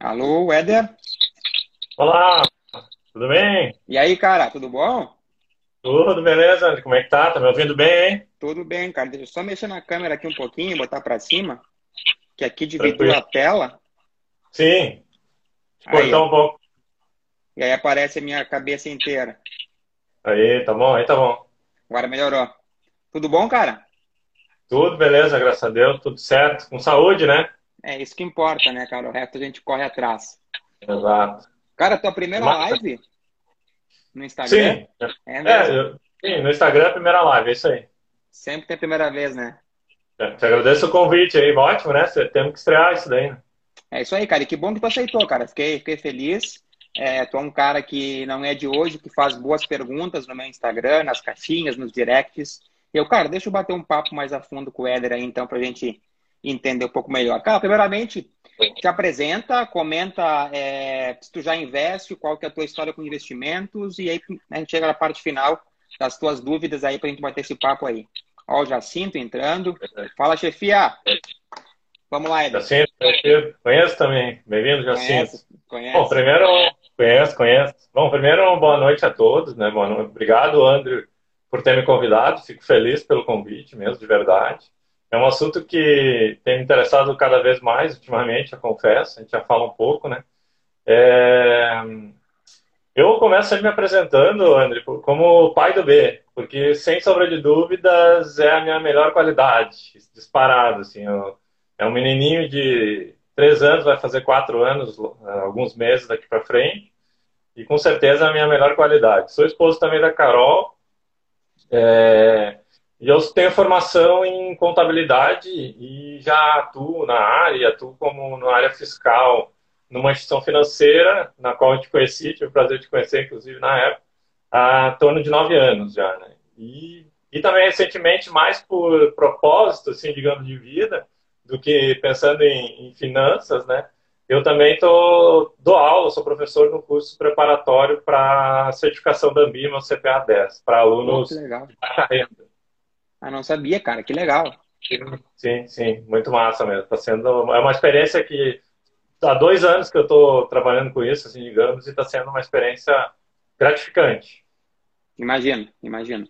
Alô, Éder? Olá, tudo bem? E aí, cara, tudo bom? Tudo beleza? Como é que tá? Tá me ouvindo bem, hein? Tudo bem, cara. Deixa eu só mexer na câmera aqui um pouquinho, botar pra cima, que aqui dividiu a tela. Sim. Cortar um pouco. E aí aparece a minha cabeça inteira. Aí, tá bom, aí tá bom. Agora melhorou. Tudo bom, cara? Tudo beleza, graças a Deus, tudo certo. Com saúde, né? É isso que importa, né, cara? O resto a gente corre atrás. Exato. Cara, tua primeira Mas- live no Instagram? Sim. É É, eu- sim, no Instagram, a primeira live, é isso aí. Sempre tem a primeira vez, né? É, Te agradeço o convite aí, ótimo, né? Temos que estrear isso daí, né? É isso aí, cara. E que bom que tu aceitou, cara. Fiquei, fiquei feliz. É, tu é um cara que não é de hoje, que faz boas perguntas no meu Instagram, nas caixinhas, nos directs. Eu, cara, deixa eu bater um papo mais a fundo com o Éder aí, então, pra gente entender um pouco melhor. Cara, primeiramente, te apresenta, comenta é, se tu já investe, qual que é a tua história com investimentos, e aí a gente chega na parte final das tuas dúvidas aí pra gente bater esse papo aí. Ó, o Jacinto entrando. Fala, chefia! Vamos lá, Éder. Jacinto, conheço também. Bem-vindo, Jacinto. Conhece? Conhece? Bom, primeiro, conheço, conheço. Bom, primeiro, boa noite a todos, né? Boa noite. Obrigado, Andrew, por ter me convidado. Fico feliz pelo convite mesmo, de verdade. É um assunto que tem me interessado cada vez mais ultimamente, eu confesso. A gente já fala um pouco, né? É, Eu começo me apresentando, André, como pai do B, porque sem sombra de dúvidas é a minha melhor qualidade, disparado, assim. eu- É um menininho de três anos, vai fazer quatro anos, alguns meses daqui para frente, e com certeza é a minha melhor qualidade. Sou esposo também da Carol, é, e eu tenho formação em contabilidade e já atuo na área, atuo como na área fiscal, numa instituição financeira, na qual eu te conheci, tive o prazer de te conhecer, inclusive, na época, há torno de nove anos já, né? E, e também, recentemente, mais por propósito, assim, digamos, de vida, do que pensando em, em finanças, né? Eu também tô, dou aula, sou professor no curso preparatório para certificação da Ambima, CPA 10, para alunos de baixa renda. Ah, não sabia, cara. Que legal. Sim, sim, muito massa mesmo. Tá sendo, é uma experiência que há dois anos que eu estou trabalhando com isso, assim, digamos, e está sendo uma experiência gratificante. Imagino, imagino.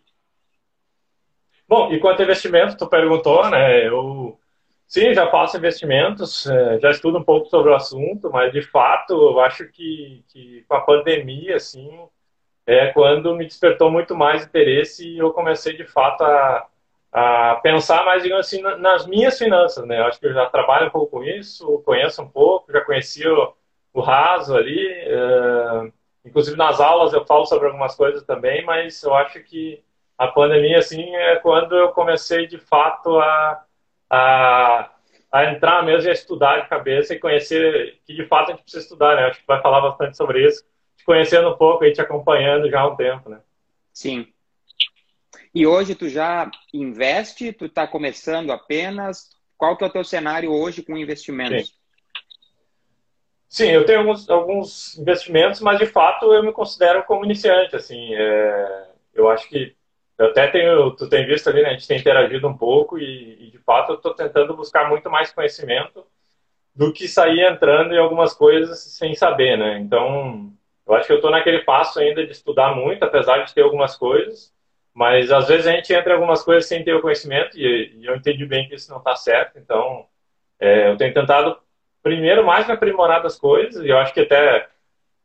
Bom, e quanto a investimento, tu perguntou, né? Eu sim, já faço investimentos, eh, já estudo um pouco sobre o assunto, mas de fato eu acho que, que com a pandemia, assim, é quando me despertou muito mais interesse e eu comecei de fato a, a pensar mais, digamos assim, na- nas minhas finanças, né? Eu acho que eu já trabalho um pouco com isso, conheço um pouco, já conhecia o, o raso ali, eh, inclusive nas aulas eu falo sobre algumas coisas também, mas eu acho que a pandemia, assim, é quando eu comecei de fato a, a, a entrar mesmo e a estudar de cabeça e conhecer que de fato a gente precisa estudar, né? Acho que vai falar bastante sobre isso, te conhecendo um pouco e te acompanhando já há um tempo, né? Sim. E hoje tu já investe? Tu está começando apenas? Qual que é o teu cenário hoje com investimentos? Sim, eu tenho alguns, alguns investimentos, mas de fato eu me considero como iniciante, assim, é, eu acho que eu até tenho, tu tem visto ali, né, a gente tem interagido um pouco e, e de fato eu estou tentando buscar muito mais conhecimento do que sair entrando em algumas coisas sem saber, né, então eu acho que eu estou naquele passo ainda de estudar muito, apesar de ter algumas coisas, mas às vezes a gente entra em algumas coisas sem ter o conhecimento e, e eu entendi bem que isso não está certo, então é, eu tenho tentado primeiro mais me aprimorar das coisas, e eu acho que até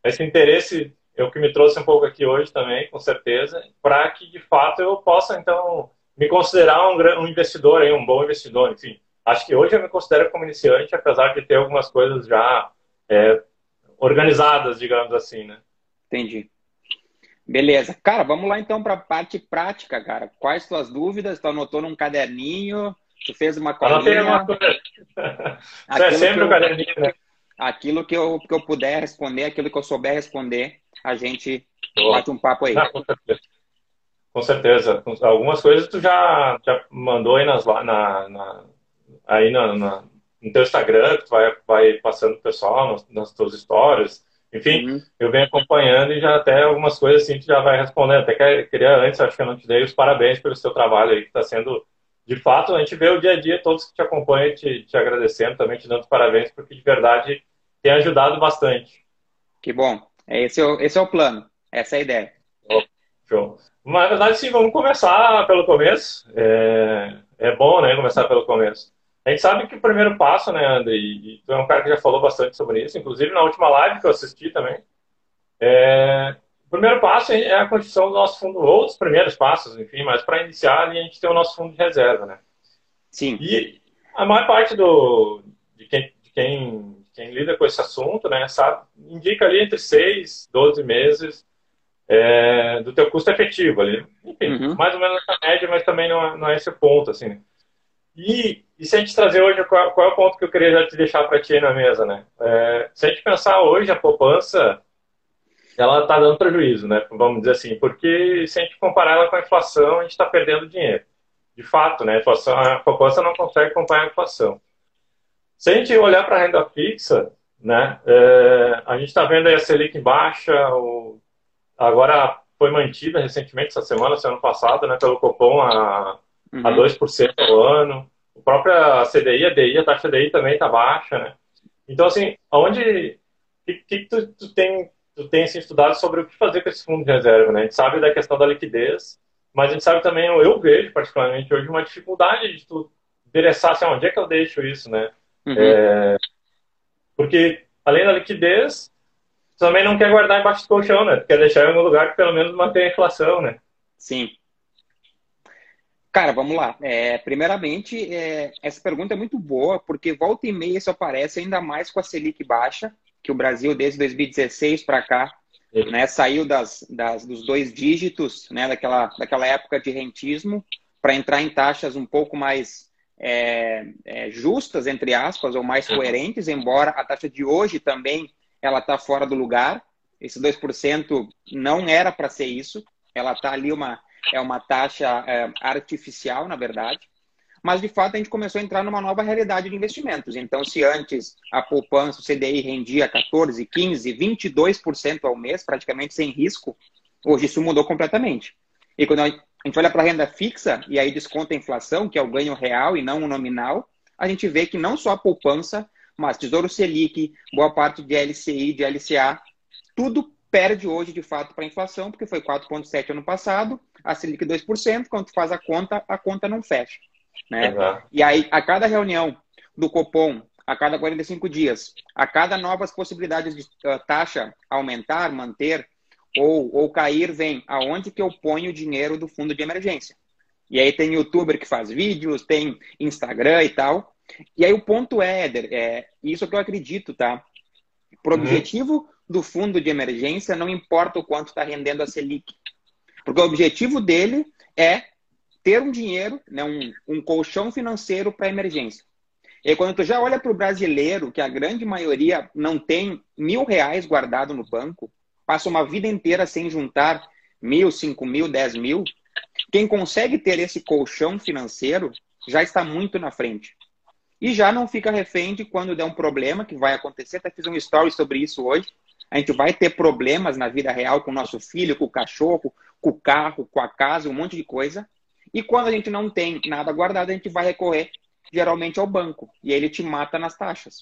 esse interesse é o que me trouxe um pouco aqui hoje também, com certeza, para que de fato eu possa então me considerar um, um investidor, aí, um bom investidor, enfim. Acho que hoje eu me considero como iniciante, apesar de ter algumas coisas já é, organizadas, digamos assim, né? Entendi. Beleza. Cara, vamos lá então para a parte prática, cara. Quais tuas dúvidas? Tu anotou num caderninho? Tu fez uma colinha? uma coisa. Isso é sempre eu- o caderninho, né? Aquilo que eu, que eu puder responder, aquilo que eu souber responder, a gente Boa. bate um papo aí. Com certeza. Com certeza. Algumas coisas tu já, já mandou aí nas, na, na- aí na, na- no teu Instagram, que tu vai, vai passando pro pessoal nas, nas tuas stories. Enfim, Uhum. eu venho acompanhando e já até algumas coisas assim tu já vai respondendo. Até que- queria antes, acho que eu não te dei os parabéns pelo seu trabalho aí, que está sendo, de fato, a gente vê o dia a dia, todos que te acompanham te, te agradecendo, também te dando parabéns, porque de verdade tem ajudado bastante. Que bom. Esse é o, esse é o plano, essa é a ideia. Show. Mas, na verdade, sim, vamos começar pelo começo. É, é bom, né, começar pelo começo. A gente sabe que o primeiro passo, né, André, e tu é um cara que já falou bastante sobre isso, inclusive na última live que eu assisti também, é, o primeiro passo é a constituição do nosso fundo, ou os primeiros passos, enfim, mas para iniciar a gente tem o nosso fundo de reserva, né? Sim. E a maior parte do, de, quem, de quem, quem lida com esse assunto, né, sabe, indica ali entre 6, 12 meses é, do teu custo efetivo ali. Enfim, uhum. mais ou menos essa média, mas também não, é, não é esse o ponto, assim. E, e, se a gente trazer hoje, qual, qual, é o ponto que eu queria já te deixar para ti na mesa, né? É, se a gente pensar hoje, a poupança, ela está dando prejuízo, né? Vamos dizer assim, porque se a gente comparar ela com a inflação, a gente está perdendo dinheiro. De fato, né? A, inflação, a poupança não consegue acompanhar a inflação. Se a gente olhar para a renda fixa, né? É, a gente está vendo aí a Selic baixa, o, agora foi mantida recentemente, essa semana, semana passada, né? Pelo Copom a uhum. a 2% ao ano. A própria CDI, a DI, a taxa DI também está baixa, né? Então, assim, onde que, que tu, tu, tem, tu tem assim, estudado sobre o que fazer com esse fundo de reserva, né? A gente sabe da questão da liquidez, mas a gente sabe também, eu vejo particularmente hoje, uma dificuldade de tu endereçar assim, onde é que eu deixo isso, né? Uhum. É, porque, além da liquidez, tu também não quer guardar embaixo do colchão, né? Tu quer deixar em algum lugar que pelo menos mantenha a inflação, né? Sim. Cara, vamos lá. É, primeiramente, é, essa pergunta é muito boa, porque volta e meia isso aparece ainda mais com a Selic baixa, que o Brasil, desde 2016 para cá, né, saiu das, das, dos dois dígitos, né, daquela, daquela época de rentismo, para entrar em taxas um pouco mais é, é, justas, entre aspas, ou mais coerentes, embora a taxa de hoje também ela está fora do lugar. Esse 2% não era para ser isso. Ela está ali uma é uma taxa é, artificial, na verdade. Mas, de fato, a gente começou a entrar numa nova realidade de investimentos. Então, se antes a poupança, o CDI, rendia 14%, 15%, 22% ao mês, praticamente sem risco, hoje isso mudou completamente. E quando a gente olha para a renda fixa, e aí desconta a inflação, que é o ganho real e não o nominal, a gente vê que não só a poupança, mas Tesouro Selic, boa parte de LCI, de LCA, tudo perde hoje, de fato, para a inflação, porque foi 4,7% ano passado, a Selic 2%, quando tu faz a conta, a conta não fecha. Né? Uhum. E aí, a cada reunião do Copom, a cada 45 dias, a cada novas possibilidades de uh, taxa aumentar, manter ou, ou cair, vem aonde que eu ponho o dinheiro do fundo de emergência. E aí tem youtuber que faz vídeos, tem Instagram e tal. E aí o ponto é, Éder, é isso que eu acredito, tá? Pro uhum. objetivo do fundo de emergência, não importa o quanto está rendendo a Selic. Porque o objetivo dele é ter um dinheiro, né, um, um colchão financeiro para emergência. E quando tu já olha para o brasileiro, que a grande maioria não tem mil reais guardado no banco, passa uma vida inteira sem juntar mil, cinco mil, dez mil, quem consegue ter esse colchão financeiro já está muito na frente. E já não fica refém de quando der um problema, que vai acontecer. Até fiz um story sobre isso hoje a gente vai ter problemas na vida real com o nosso filho, com o cachorro, com o carro, com a casa, um monte de coisa. E quando a gente não tem nada guardado, a gente vai recorrer geralmente ao banco. E ele te mata nas taxas.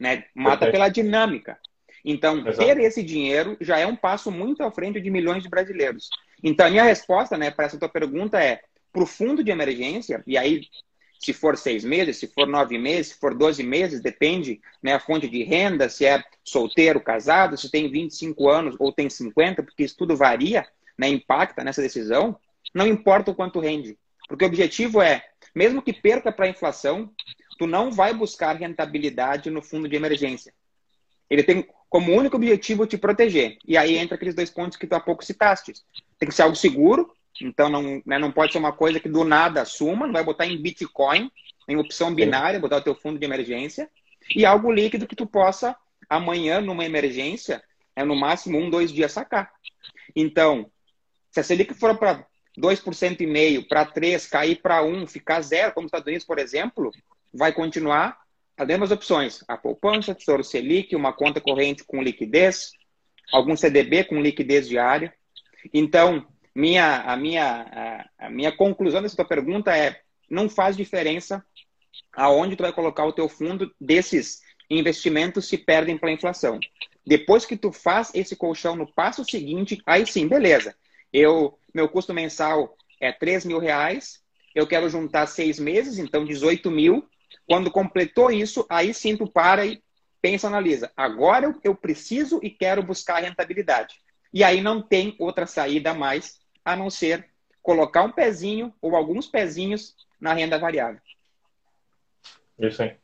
Né? Mata pela dinâmica. Então, Exato. ter esse dinheiro já é um passo muito à frente de milhões de brasileiros. Então, a minha resposta né, para essa tua pergunta é: para o fundo de emergência, e aí se for seis meses, se for nove meses, se for doze meses, depende né, a fonte de renda, se é solteiro, casado, se tem 25 anos ou tem 50, porque isso tudo varia, né, impacta nessa decisão, não importa o quanto rende. Porque o objetivo é, mesmo que perca para a inflação, tu não vai buscar rentabilidade no fundo de emergência. Ele tem como único objetivo te proteger. E aí entra aqueles dois pontos que tu há pouco citaste. Tem que ser algo seguro, então não, né, não pode ser uma coisa que do nada suma, não vai botar em Bitcoin, em opção binária, botar o teu fundo de emergência, e algo líquido que tu possa amanhã, numa emergência, é no máximo um, dois dias sacar. Então, se a Selic for para 2% e meio, para 3, cair para 1, ficar zero, como os Estados Unidos, por exemplo, vai continuar as mesmas opções. A poupança, Tesouro Selic, uma conta corrente com liquidez, algum CDB com liquidez diária. Então, minha, a, minha, a, a minha conclusão dessa tua pergunta é: não faz diferença aonde tu vai colocar o teu fundo desses investimentos se perdem pela inflação. Depois que tu faz esse colchão no passo seguinte, aí sim, beleza. Eu, meu custo mensal é 3 mil reais, eu quero juntar seis meses, então 18 mil. Quando completou isso, aí sim tu para e pensa, analisa. Agora eu, preciso e quero buscar rentabilidade. E aí não tem outra saída mais a não ser colocar um pezinho ou alguns pezinhos na renda variável. Isso aí.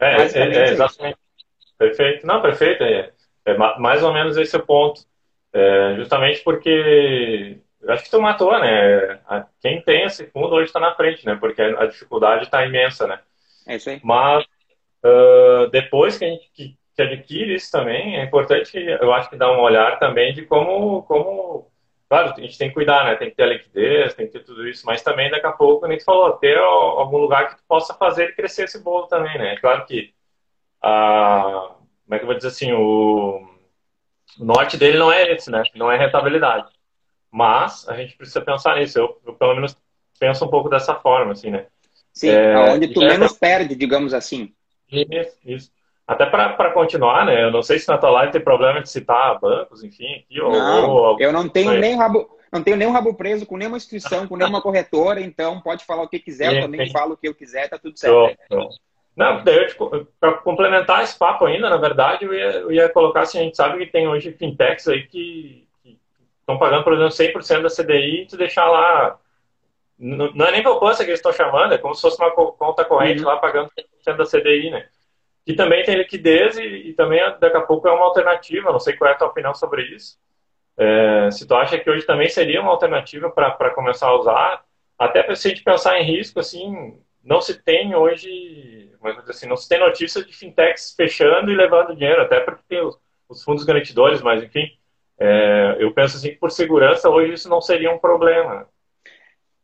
É, é, é, é exatamente. Perfeito. Não, perfeito. É, é, mais ou menos esse é o ponto. É, justamente porque acho que tu matou, né? Quem tem esse fundo hoje está na frente, né? Porque a dificuldade está imensa, né? É isso aí. Mas uh, depois que a gente que, que, adquire isso também, é importante, eu acho que dar um olhar também de como, como Claro, a gente tem que cuidar, né? Tem que ter a liquidez, tem que ter tudo isso, mas também daqui a pouco, como a gente falou, ter algum lugar que tu possa fazer crescer esse bolo também, né? Claro que, a, como é que eu vou dizer assim, o, norte dele não é esse, né? Não é rentabilidade. Mas a gente precisa pensar nisso. Eu, eu pelo menos penso um pouco dessa forma, assim, né? Sim, é, onde tu menos é... perde, digamos assim. Isso, isso. Até para continuar, né? Eu não sei se na tua live tem problema de citar bancos, enfim. Aqui, não, ou, eu não tenho nem rabo, não tenho nem rabo preso com nenhuma instituição, com nenhuma corretora, então pode falar o que quiser, eu também falo o que eu quiser, tá tudo certo. Não, daí para complementar esse papo ainda, na verdade, eu ia, eu ia colocar assim, a gente sabe que tem hoje fintechs aí que estão pagando, por exemplo, 100% da CDI e te deixar lá não, não é nem poupança que eles estão chamando, é como se fosse uma conta corrente uhum. lá pagando 100% da CDI, né? Que também tem liquidez e, e, também daqui a pouco é uma alternativa. Não sei qual é a tua opinião sobre isso. É, se tu acha que hoje também seria uma alternativa para começar a usar, até se a gente pensar em risco, assim, não se tem hoje, assim, não se tem notícia de fintechs fechando e levando dinheiro, até porque tem os, os fundos garantidores, mas enfim, é, eu penso assim que por segurança hoje isso não seria um problema.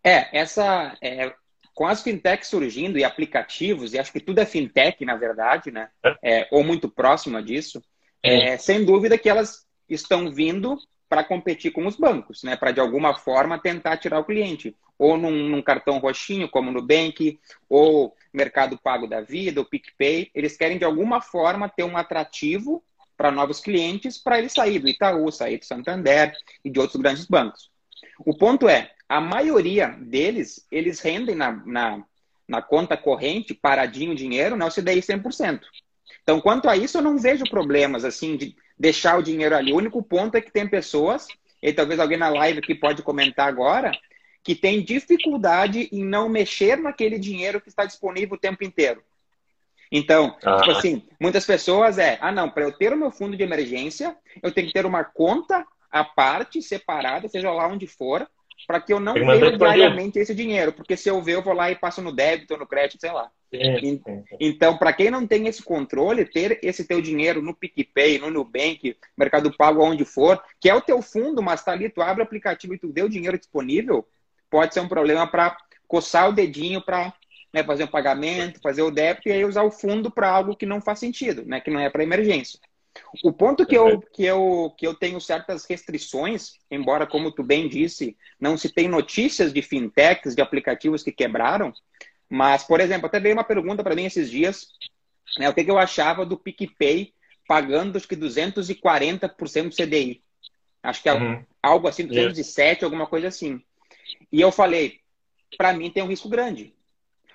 É, essa é, com as fintechs surgindo e aplicativos, e acho que tudo é fintech, na verdade, né? É, é ou muito próxima disso, é, sem dúvida que elas estão vindo para competir com os bancos, né? Para de alguma forma tentar tirar o cliente. Ou num, num, cartão roxinho, como no Bank, ou Mercado Pago da Vida, o PicPay. Eles querem de alguma forma ter um atrativo para novos clientes para ele sair do Itaú, sair do Santander e de outros grandes bancos. O ponto é, a maioria deles, eles rendem na, na, na conta corrente, paradinho dinheiro, na OCDI 100%. Então, quanto a isso, eu não vejo problemas, assim, de deixar o dinheiro ali. O único ponto é que tem pessoas, e talvez alguém na live aqui pode comentar agora, que tem dificuldade em não mexer naquele dinheiro que está disponível o tempo inteiro. Então, ah. tipo assim, muitas pessoas é, ah não, para eu ter o meu fundo de emergência, eu tenho que ter uma conta à parte, separada, seja lá onde for, para que eu não veja diariamente esse dinheiro, porque se eu ver, eu vou lá e passo no débito, no crédito, sei lá. Sim, sim. Então, para quem não tem esse controle, ter esse teu dinheiro no PicPay, no Nubank, Mercado Pago, onde for, que é o teu fundo, mas tá ali, tu abre o aplicativo e tu deu o dinheiro disponível, pode ser um problema para coçar o dedinho para né, fazer um pagamento, fazer o débito e aí usar o fundo para algo que não faz sentido, né, que não é para emergência. O ponto que eu, que, eu, que eu tenho certas restrições, embora, como tu bem disse, não se tem notícias de fintechs, de aplicativos que quebraram, mas, por exemplo, até veio uma pergunta para mim esses dias, né, o que, que eu achava do PicPay pagando, acho que 240% do CDI. Acho que é uhum. algo assim, 207, yes. alguma coisa assim. E eu falei, para mim tem um risco grande.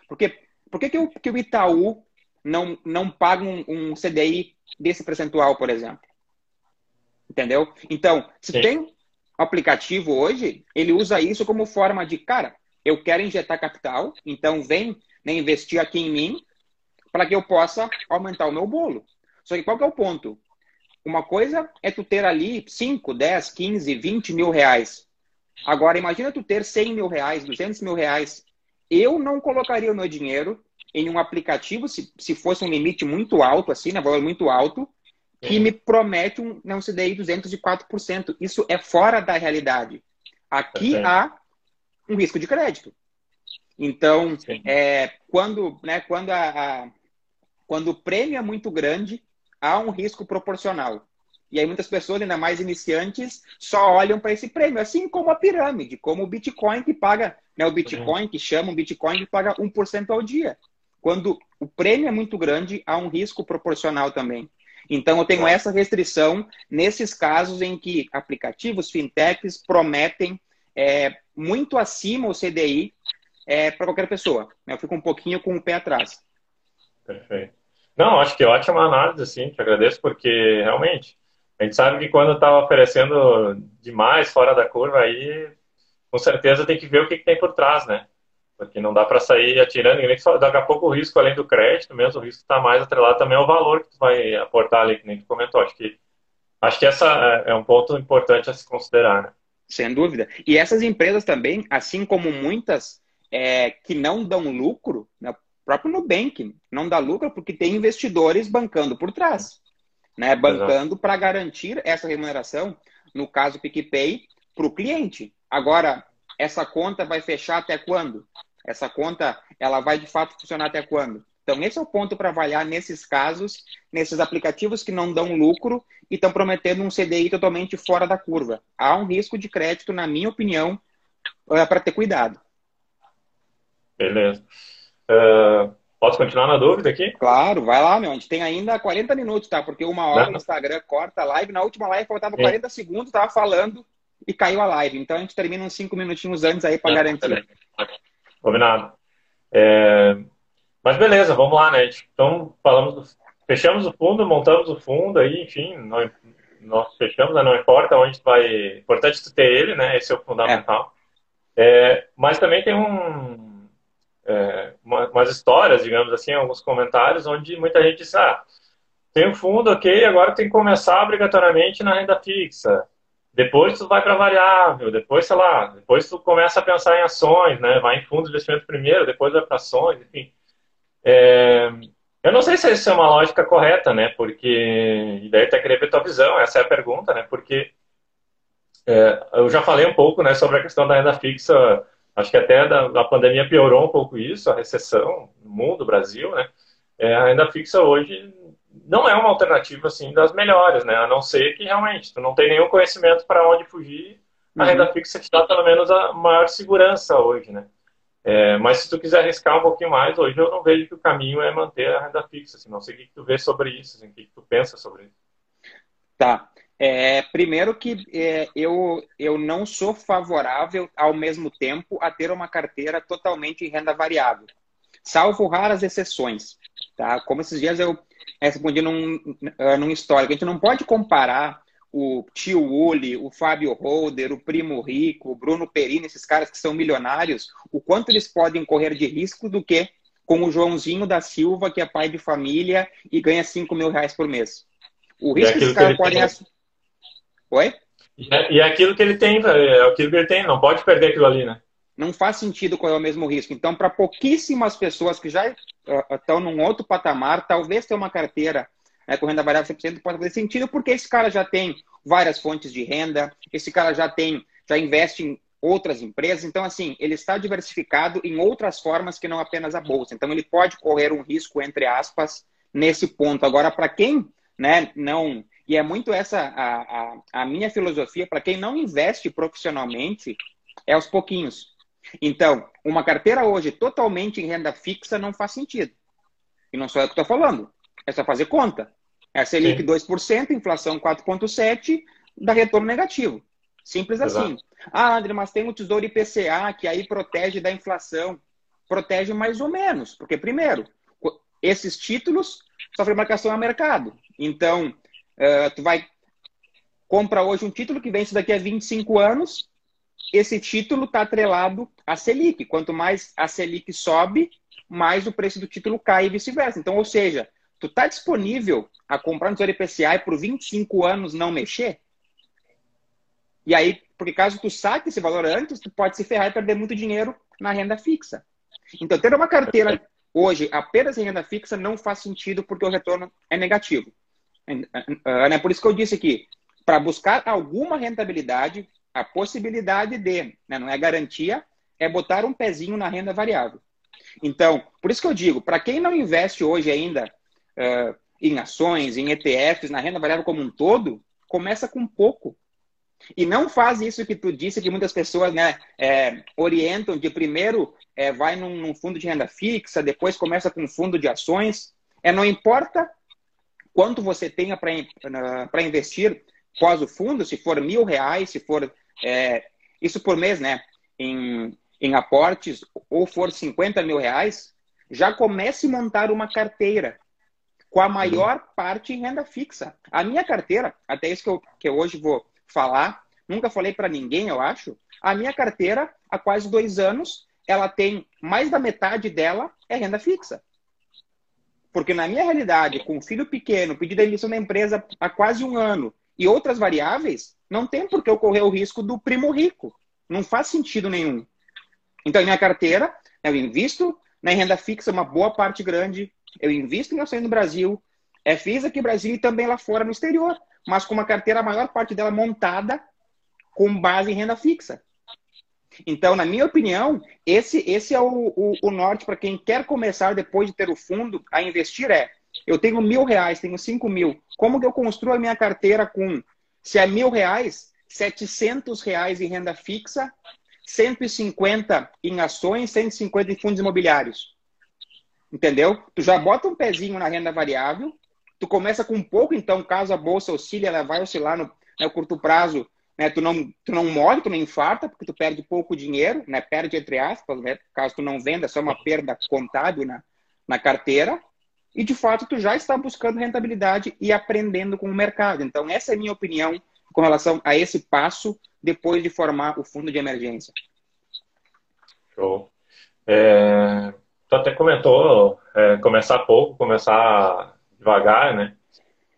Porque, por que, que, o, que o Itaú não, não paga um, um CDI desse percentual, por exemplo. Entendeu? Então, se Sim. tem aplicativo hoje, ele usa isso como forma de, cara, eu quero injetar capital, então vem né, investir aqui em mim para que eu possa aumentar o meu bolo. Só que qual que é o ponto? Uma coisa é tu ter ali 5, 10, 15, 20 mil reais. Agora, imagina tu ter 100 mil reais, 200 mil reais. Eu não colocaria o meu dinheiro em um aplicativo, se, se fosse um limite muito alto, assim, né, valor muito alto, que me promete um, não CDI 204%. Isso é fora da realidade. Aqui há um risco de crédito. Então, é, quando, né, quando, a, a, quando o prêmio é muito grande, há um risco proporcional. E aí muitas pessoas, ainda mais iniciantes, só olham para esse prêmio, assim como a pirâmide, como o Bitcoin que paga, né, o Bitcoin que chama o Bitcoin que paga 1% ao dia. Quando o prêmio é muito grande, há um risco proporcional também. Então, eu tenho essa restrição nesses casos em que aplicativos fintechs prometem é, muito acima o CDI é, para qualquer pessoa. Eu fico um pouquinho com o pé atrás. Perfeito. Não, acho que ótima análise, assim, te agradeço, porque realmente a gente sabe que quando está oferecendo demais fora da curva, aí com certeza tem que ver o que, que tem por trás, né? Porque não dá para sair atirando, nem só, daqui a pouco o risco, além do crédito, mesmo o risco está mais atrelado também ao valor que tu vai aportar ali, que nem tu comentou. Acho que, acho que essa é, é um ponto importante a se considerar, né? Sem dúvida. E essas empresas também, assim como muitas é, que não dão lucro, né? o próprio Nubank não dá lucro porque tem investidores bancando por trás, né? bancando para garantir essa remuneração, no caso PicPay, para o cliente. Agora, essa conta vai fechar até quando? Essa conta, ela vai de fato funcionar até quando? Então, esse é o ponto para avaliar nesses casos, nesses aplicativos que não dão lucro e estão prometendo um CDI totalmente fora da curva. Há um risco de crédito, na minha opinião, eh, para ter cuidado. Beleza. Uh, posso continuar na dúvida aqui? Claro, vai lá, meu. A gente tem ainda 40 minutos, tá? Porque uma hora no Instagram corta a live. Na última live faltava 40 segundos, tava falando e caiu a live. Então a gente termina uns 5 minutinhos antes aí para garantir. Combinado. É... Mas beleza, vamos lá, né? Então falamos, fechamos o fundo, montamos o fundo aí, enfim, não, nós fechamos, né? não importa onde vai. Importante tu ter ele, né? Esse é o fundamental. É. É, mas também tem um, é, umas histórias, digamos assim, alguns comentários, onde muita gente diz, ah, tem um fundo, ok, agora tem que começar obrigatoriamente na renda fixa. Depois tu vai para variável, depois, sei lá, depois tu começa a pensar em ações, né? Vai em fundos de investimento primeiro, depois vai para ações, enfim. É, eu não sei se isso é uma lógica correta, né? Porque, e daí até queria ver tua visão, essa é a pergunta, né? Porque é, eu já falei um pouco, né, sobre a questão da renda fixa, acho que até da, a pandemia piorou um pouco isso, a recessão no mundo, Brasil, né? É, a renda fixa hoje não é uma alternativa assim das melhores, né? A não ser que realmente tu não tem nenhum conhecimento para onde fugir, a uhum. renda fixa te dá pelo menos a maior segurança hoje, né? É, mas se tu quiser arriscar um pouquinho mais, hoje eu não vejo que o caminho é manter a renda fixa. Assim, não sei o que tu vê sobre isso, assim, o que tu pensa sobre isso. Tá. É, primeiro que é, eu, eu não sou favorável, ao mesmo tempo, a ter uma carteira totalmente em renda variável, salvo raras exceções. Tá? Como esses dias eu respondi num, uh, num histórico. A gente não pode comparar o tio Uli, o Fábio Holder, o Primo Rico, o Bruno Perini, esses caras que são milionários, o quanto eles podem correr de risco do que com o Joãozinho da Silva, que é pai de família e ganha 5 mil reais por mês. O risco que esses caras podem. Tem... Oi? E é aquilo que ele tem, é aquilo que ele tem, não pode perder aquilo ali, né? Não faz sentido correr o mesmo risco. Então, para pouquíssimas pessoas que já uh, estão num outro patamar, talvez ter uma carteira né, com renda variável 100% pode fazer sentido, porque esse cara já tem várias fontes de renda, esse cara já tem, já investe em outras empresas. Então, assim, ele está diversificado em outras formas que não apenas a bolsa. Então, ele pode correr um risco, entre aspas, nesse ponto. Agora, para quem né, não. E é muito essa a, a, a minha filosofia, para quem não investe profissionalmente, é aos pouquinhos. Então, uma carteira hoje totalmente em renda fixa não faz sentido. E não sou eu que estou falando. É só fazer conta. É a Selic Sim. 2%, inflação 4,7%, dá retorno negativo. Simples assim. Exato. assim. Ah, André, mas tem o Tesouro IPCA, que aí protege da inflação. Protege mais ou menos. Porque, primeiro, esses títulos sofrem marcação a mercado. Então, uh, tu vai compra hoje um título que vence daqui a 25 anos, esse título está atrelado à Selic. Quanto mais a Selic sobe, mais o preço do título cai e vice-versa. Então, ou seja, tu está disponível a comprar no Tesouro IPCA por 25 anos não mexer? E aí, porque caso tu saque esse valor antes, tu pode se ferrar e perder muito dinheiro na renda fixa. Então, ter uma carteira hoje apenas em renda fixa não faz sentido porque o retorno é negativo. É por isso que eu disse aqui, para buscar alguma rentabilidade, a possibilidade de, né, não é garantia, é botar um pezinho na renda variável. Então, por isso que eu digo, para quem não investe hoje ainda uh, em ações, em ETFs, na renda variável como um todo, começa com pouco. E não faz isso que tu disse, que muitas pessoas né, é, orientam de primeiro é, vai num, num, fundo de renda fixa, depois começa com um fundo de ações. É, não importa quanto você tenha para investir pós o fundo, se for mil reais, se for é, isso por mês, né? Em, em aportes, ou for 50 mil reais, já comece a montar uma carteira com a maior parte em renda fixa. A minha carteira, até isso que eu, que eu hoje vou falar, nunca falei para ninguém, eu acho. A minha carteira, há quase dois anos, ela tem mais da metade dela é renda fixa. Porque na minha realidade, com um filho pequeno, pedido a emissão da empresa há quase um ano e outras variáveis, não tem por que eu correr o risco do primo rico. Não faz sentido nenhum. Então, em minha carteira, eu invisto na renda fixa uma boa parte grande, eu invisto em ações no Brasil, é, fiz aqui no Brasil e também lá fora no exterior, mas com uma carteira, a maior parte dela montada com base em renda fixa. Então, na minha opinião, esse, esse é o, o, o norte para quem quer começar depois de ter o fundo a investir é, eu tenho mil reais, tenho cinco mil, como que eu construo a minha carteira com, se é mil reais, 700 reais em renda fixa, 150 em ações, 150 em fundos imobiliários. Entendeu? Tu já bota um pezinho na renda variável, tu começa com um pouco, então, caso a bolsa oscile, ela vai oscilar no, no curto prazo né? Tu não, tu não morre, tu não infarta, porque tu perde pouco dinheiro, né? Perde entre aspas, né? Caso tu não venda, só uma perda contábil na, na carteira. E de fato tu já está buscando rentabilidade e aprendendo com o mercado. Então essa é a minha opinião com relação a esse passo depois de formar o fundo de emergência. Show. É, tu até comentou é, começar pouco, começar devagar, né?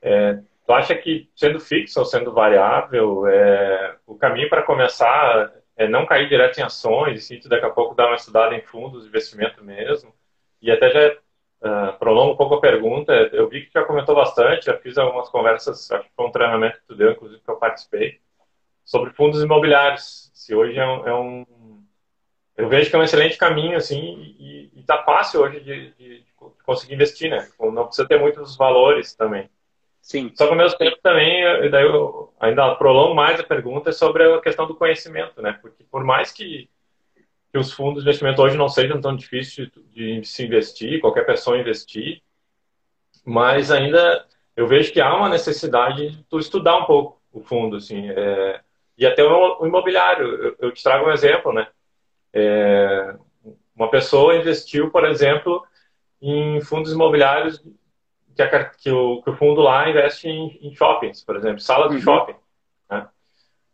É, Tu acha que sendo fixo ou sendo variável, é, o caminho para começar é não cair direto em ações, e sim, daqui a pouco dar uma estudada em fundos de investimento mesmo? E até já uh, prolongo um pouco a pergunta, eu vi que tu já comentou bastante, já fiz algumas conversas, acho que foi um treinamento que tu deu, inclusive que eu participei, sobre fundos imobiliários. Se hoje é um, é um eu vejo que é um excelente caminho, assim, e, está fácil hoje de, de, de, conseguir investir, né? Não precisa ter muitos valores também. Sim. Só que ao mesmo tempo também, daí eu ainda prolongo mais a pergunta sobre a questão do conhecimento, né? Porque por mais que, que os fundos de investimento hoje não sejam tão difíceis de, de se investir, qualquer pessoa investir, mas ainda eu vejo que há uma necessidade de tu estudar um pouco o fundo, assim, é, e até o, o imobiliário. Eu, eu, te trago um exemplo, né? É, uma pessoa investiu, por exemplo, em fundos imobiliários que, a, que, o, que o fundo lá investe em, em shoppings, por exemplo, sala de uhum. shopping. Né?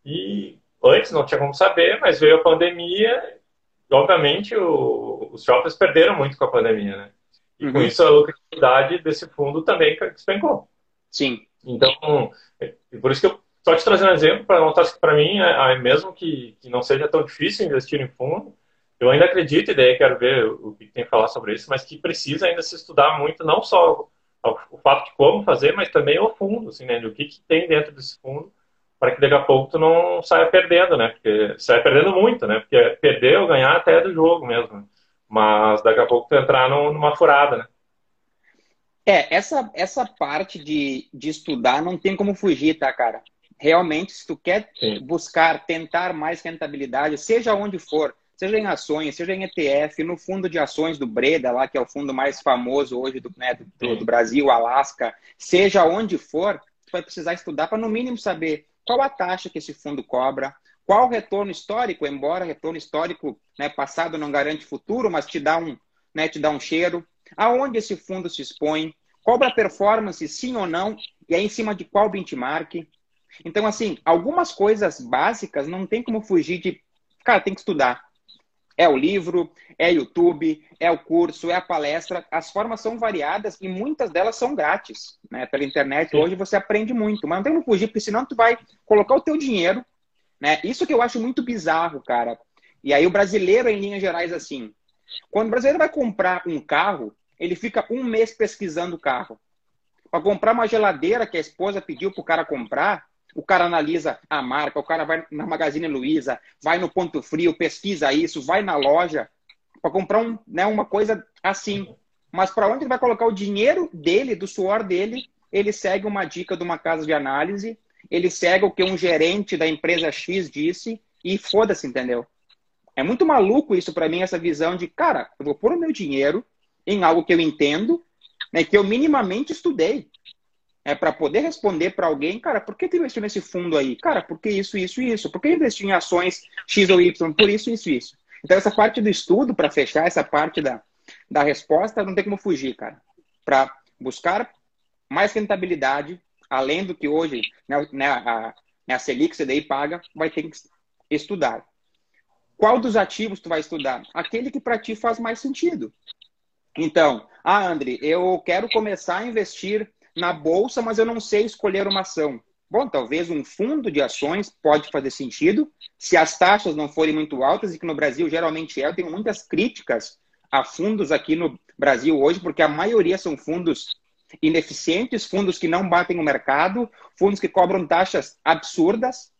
E antes não tinha como saber, mas veio a pandemia obviamente, o, os shoppings perderam muito com a pandemia, né? E uhum. com isso a lucratividade desse fundo também despencou. Sim. Então, é, por isso que eu só te trazer um exemplo para mostrar que para mim, é, é, mesmo que, que não seja tão difícil investir em fundo, eu ainda acredito, e daí quero ver o que tem a falar sobre isso, mas que precisa ainda se estudar muito, não só o fato de como fazer, mas também o fundo, assim, né? O que, que tem dentro desse fundo para que daqui a pouco tu não saia perdendo, né? Porque saia perdendo muito, né? Porque perder ou ganhar até é do jogo mesmo. Mas daqui a pouco tu entrar numa furada, né? É, essa, essa parte de, de estudar não tem como fugir, tá, cara? Realmente, se tu quer Sim. buscar, tentar mais rentabilidade, seja onde for, seja em ações, seja em ETF, no fundo de ações do Breda, lá que é o fundo mais famoso hoje do, né, do, do Brasil, Alasca, seja onde for, você vai precisar estudar para no mínimo saber qual a taxa que esse fundo cobra, qual o retorno histórico, embora retorno histórico né, passado não garante futuro, mas te dá um, né, te dá um cheiro, aonde esse fundo se expõe, cobra performance sim ou não, e é em cima de qual benchmark. Então, assim, algumas coisas básicas não tem como fugir de. Cara, tem que estudar. É o livro, é YouTube, é o curso, é a palestra. As formas são variadas e muitas delas são grátis. Né? Pela internet Sim. hoje você aprende muito, mas não tem como fugir, porque senão tu vai colocar o teu dinheiro. Né? Isso que eu acho muito bizarro, cara. E aí o brasileiro, em linhas gerais, assim. Quando o brasileiro vai comprar um carro, ele fica um mês pesquisando o carro. Para comprar uma geladeira que a esposa pediu para o cara comprar, o cara analisa a marca, o cara vai na Magazine Luiza, vai no Ponto Frio, pesquisa isso, vai na loja para comprar um, né, uma coisa assim. Mas para onde ele vai colocar o dinheiro dele, do suor dele, ele segue uma dica de uma casa de análise ele segue o que um gerente da empresa X disse e foda-se, entendeu? É muito maluco isso para mim, essa visão de, cara, eu vou pôr o meu dinheiro em algo que eu entendo, né, que eu minimamente estudei. É para poder responder para alguém, cara, por que tu investiu nesse fundo aí? Cara, por que isso, isso e isso? Por que investiu em ações X ou Y? Por isso, isso e isso. Então, essa parte do estudo, para fechar essa parte da, da resposta, não tem como fugir, cara. Para buscar mais rentabilidade, além do que hoje né, né, a, né, a Selic CDI paga, vai ter que estudar. Qual dos ativos tu vai estudar? Aquele que para ti faz mais sentido. Então, ah, André, eu quero começar a investir na bolsa, mas eu não sei escolher uma ação. Bom, talvez um fundo de ações pode fazer sentido, se as taxas não forem muito altas, e que no Brasil geralmente é. Eu tenho muitas críticas a fundos aqui no Brasil hoje, porque a maioria são fundos ineficientes, fundos que não batem o mercado, fundos que cobram taxas absurdas.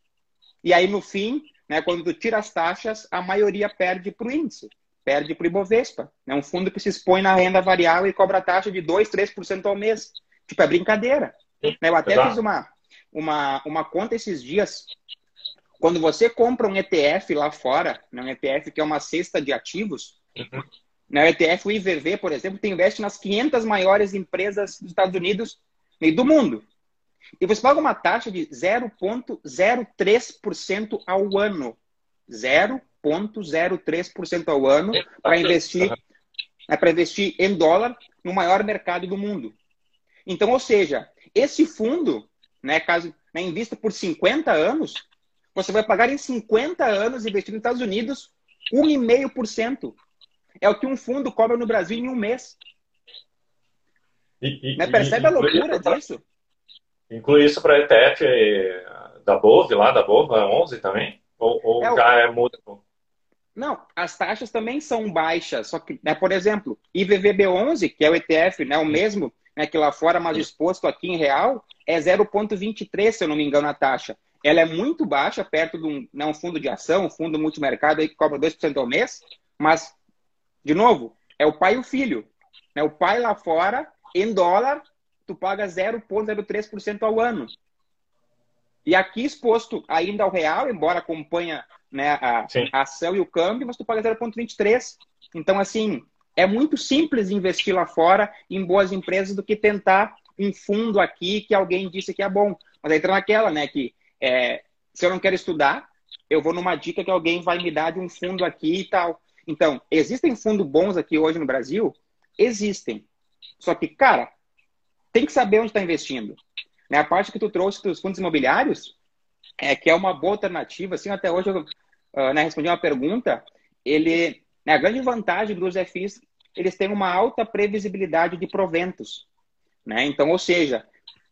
E aí, no fim, né, quando tu tira as taxas, a maioria perde para o índice, perde para o Ibovespa. É um fundo que se expõe na renda variável e cobra taxa de 2%, 3% ao mês. Tipo, é brincadeira. Eu até Exato. fiz uma, uma, uma conta esses dias. Quando você compra um ETF lá fora, né, um ETF que é uma cesta de ativos, uhum. né, ETF, o IVV, por exemplo, tem investe nas 500 maiores empresas dos Estados Unidos e do mundo. E você paga uma taxa de 0,03% ao ano. 0,03% ao ano para investir, é, para investir em dólar no maior mercado do mundo. Então, ou seja, esse fundo, né, caso né, invista por 50 anos, você vai pagar em 50 anos investindo nos Estados Unidos 1,5%. É o que um fundo cobra no Brasil em um mês. E, e, né? Percebe e, a loucura disso? Inclui isso para ETF da Bove, lá da Bova 11 também? Ou, ou é, já é muda? Não, as taxas também são baixas. Só que, né, por exemplo, IVVB11, que é o ETF, né, o mesmo né, que lá fora, mas exposto aqui em real, é 0,23, se eu não me engano, a taxa. Ela é muito baixa, perto de um, né, um fundo de ação, um fundo multimercado aí que cobra 2% ao mês, mas, de novo, é o pai e o filho. Né? O pai lá fora, em dólar, tu paga 0,03% ao ano. E aqui exposto ainda ao real, embora acompanha né, a, a, ação e o câmbio, mas tu paga 0,23. Então, assim, é muito simples investir lá fora em boas empresas do que tentar um fundo aqui que alguém disse que é bom. Mas aí entra naquela, né, que é, se eu não quero estudar, eu vou numa dica que alguém vai me dar de um fundo aqui e tal. Então, existem fundos bons aqui hoje no Brasil? Existem. Só que, cara, tem que saber onde está investindo. Né? A parte que tu trouxe dos fundos imobiliários, é que é uma boa alternativa. Assim, até hoje eu uh, né, respondi uma pergunta. Ele, né, a grande vantagem dos FIs, eles têm uma alta previsibilidade de proventos. Né? Então, ou seja,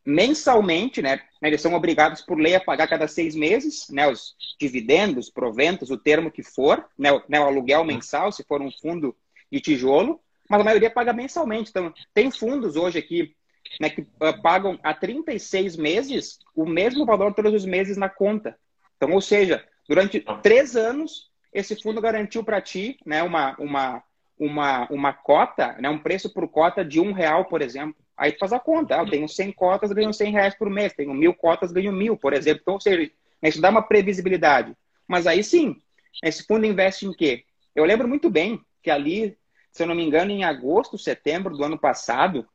mensalmente, né, né, eles são obrigados por lei a pagar cada seis meses, né, os dividendos, proventos, o termo que for, né, o, né, o aluguel mensal, se for um fundo de tijolo, mas a maioria paga mensalmente. Então, tem fundos hoje aqui né, que uh, pagam há 36 meses o mesmo valor todos os meses na conta. Então, ou seja, durante três anos, esse fundo garantiu para ti né, uma, uma, uma, uma cota, né, um preço por cota de um real, por exemplo. Aí tu faz a conta, eu tenho 100 cotas, ganho 100 reais por mês, tenho mil cotas, ganho mil, por exemplo. Então, ou seja, isso dá uma previsibilidade. Mas aí sim, esse fundo investe em quê? Eu lembro muito bem que ali, se eu não me engano, em agosto, setembro do ano passado,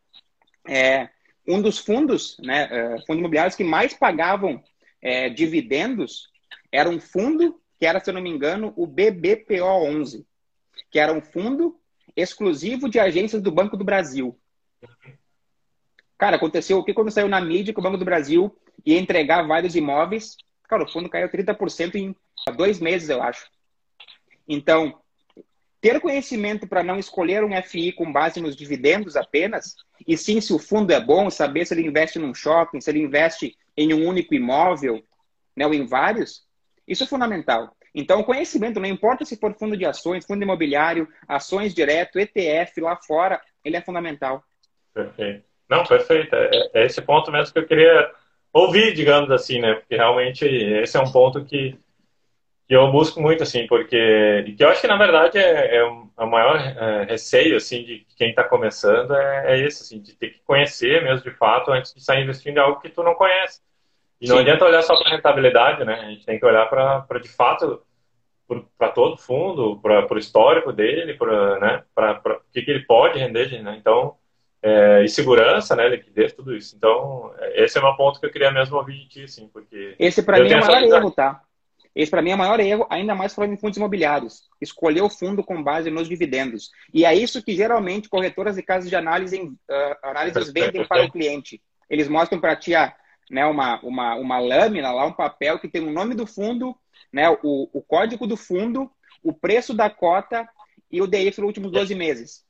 é, um dos fundos, né, é, fundos imobiliários que mais pagavam é, dividendos era um fundo que era, se eu não me engano, o BBPO11, que era um fundo exclusivo de agências do Banco do Brasil. Cara, aconteceu o que quando saiu na mídia que o Banco do Brasil ia entregar vários imóveis. Cara, o fundo caiu 30% em dois meses, eu acho. Então, ter conhecimento para não escolher um FI com base nos dividendos apenas, e sim se o fundo é bom, saber se ele investe num shopping, se ele investe em um único imóvel, né, ou em vários, isso é fundamental. Então, o conhecimento, não importa se for fundo de ações, fundo imobiliário, ações direto, ETF lá fora, ele é fundamental. Perfeito. Não, perfeito. É, é esse ponto mesmo que eu queria ouvir, digamos assim, né? Porque realmente esse é um ponto que que eu busco muito, assim, porque que eu acho que, na verdade, é, é o maior é, receio, assim, de quem está começando é, é esse, assim, de ter que conhecer mesmo, de fato, antes de sair investindo em algo que tu não conhece. E não Sim. adianta olhar só para rentabilidade, né? A gente tem que olhar para, de fato, para todo fundo, para o histórico dele, para né, o que, que ele pode render, né? Então, é, e segurança, né, liquidez, tudo isso. Então, esse é um ponto que eu queria mesmo ouvir de ti, assim, porque... Esse para mim é o maior erro, tá? Esse para mim é o maior erro, ainda mais falando em fundos imobiliários. Escolher o fundo com base nos dividendos. E é isso que geralmente corretoras e casas de análise, uh, análises vendem para o cliente. Eles mostram para ti ah, né, uma, uma, uma lâmina lá, um papel que tem o nome do fundo, né, o, o código do fundo, o preço da cota e o DI nos últimos 12 meses.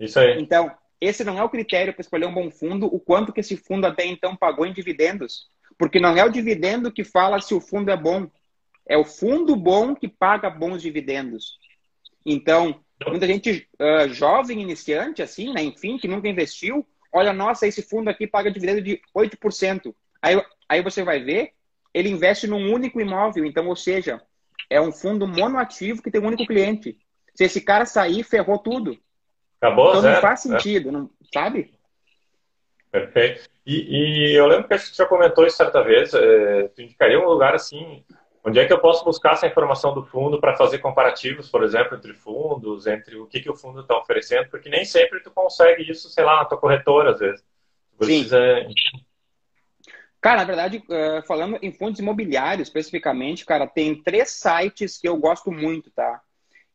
Isso aí. Então, esse não é o critério para escolher um bom fundo, o quanto que esse fundo até então pagou em dividendos. Porque não é o dividendo que fala se o fundo é bom. É o fundo bom que paga bons dividendos. Então, muita gente uh, jovem, iniciante, assim, né, enfim, que nunca investiu, olha, nossa, esse fundo aqui paga dividendo de 8%. Aí, aí você vai ver, ele investe num único imóvel. Então, ou seja, é um fundo monoativo que tem um único cliente. Se esse cara sair, ferrou tudo. Acabou, Então zero. não faz sentido, é. não, sabe? Perfeito. E, e, eu lembro que gente já comentou isso certa vez. É, tu indicaria um lugar assim, onde é que eu posso buscar essa informação do fundo para fazer comparativos, por exemplo, entre fundos, entre o que, que o fundo está oferecendo? Porque nem sempre tu consegue isso, sei lá, na tua corretora, às vezes. Precisa Sim. Cara, na verdade, uh, falando em fundos imobiliários especificamente, cara, tem três sites que eu gosto muito, tá?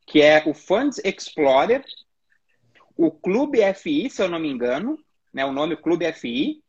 Que é o Funds Explorer, o Clube FI, se eu não me engano, né? O nome Clube FI,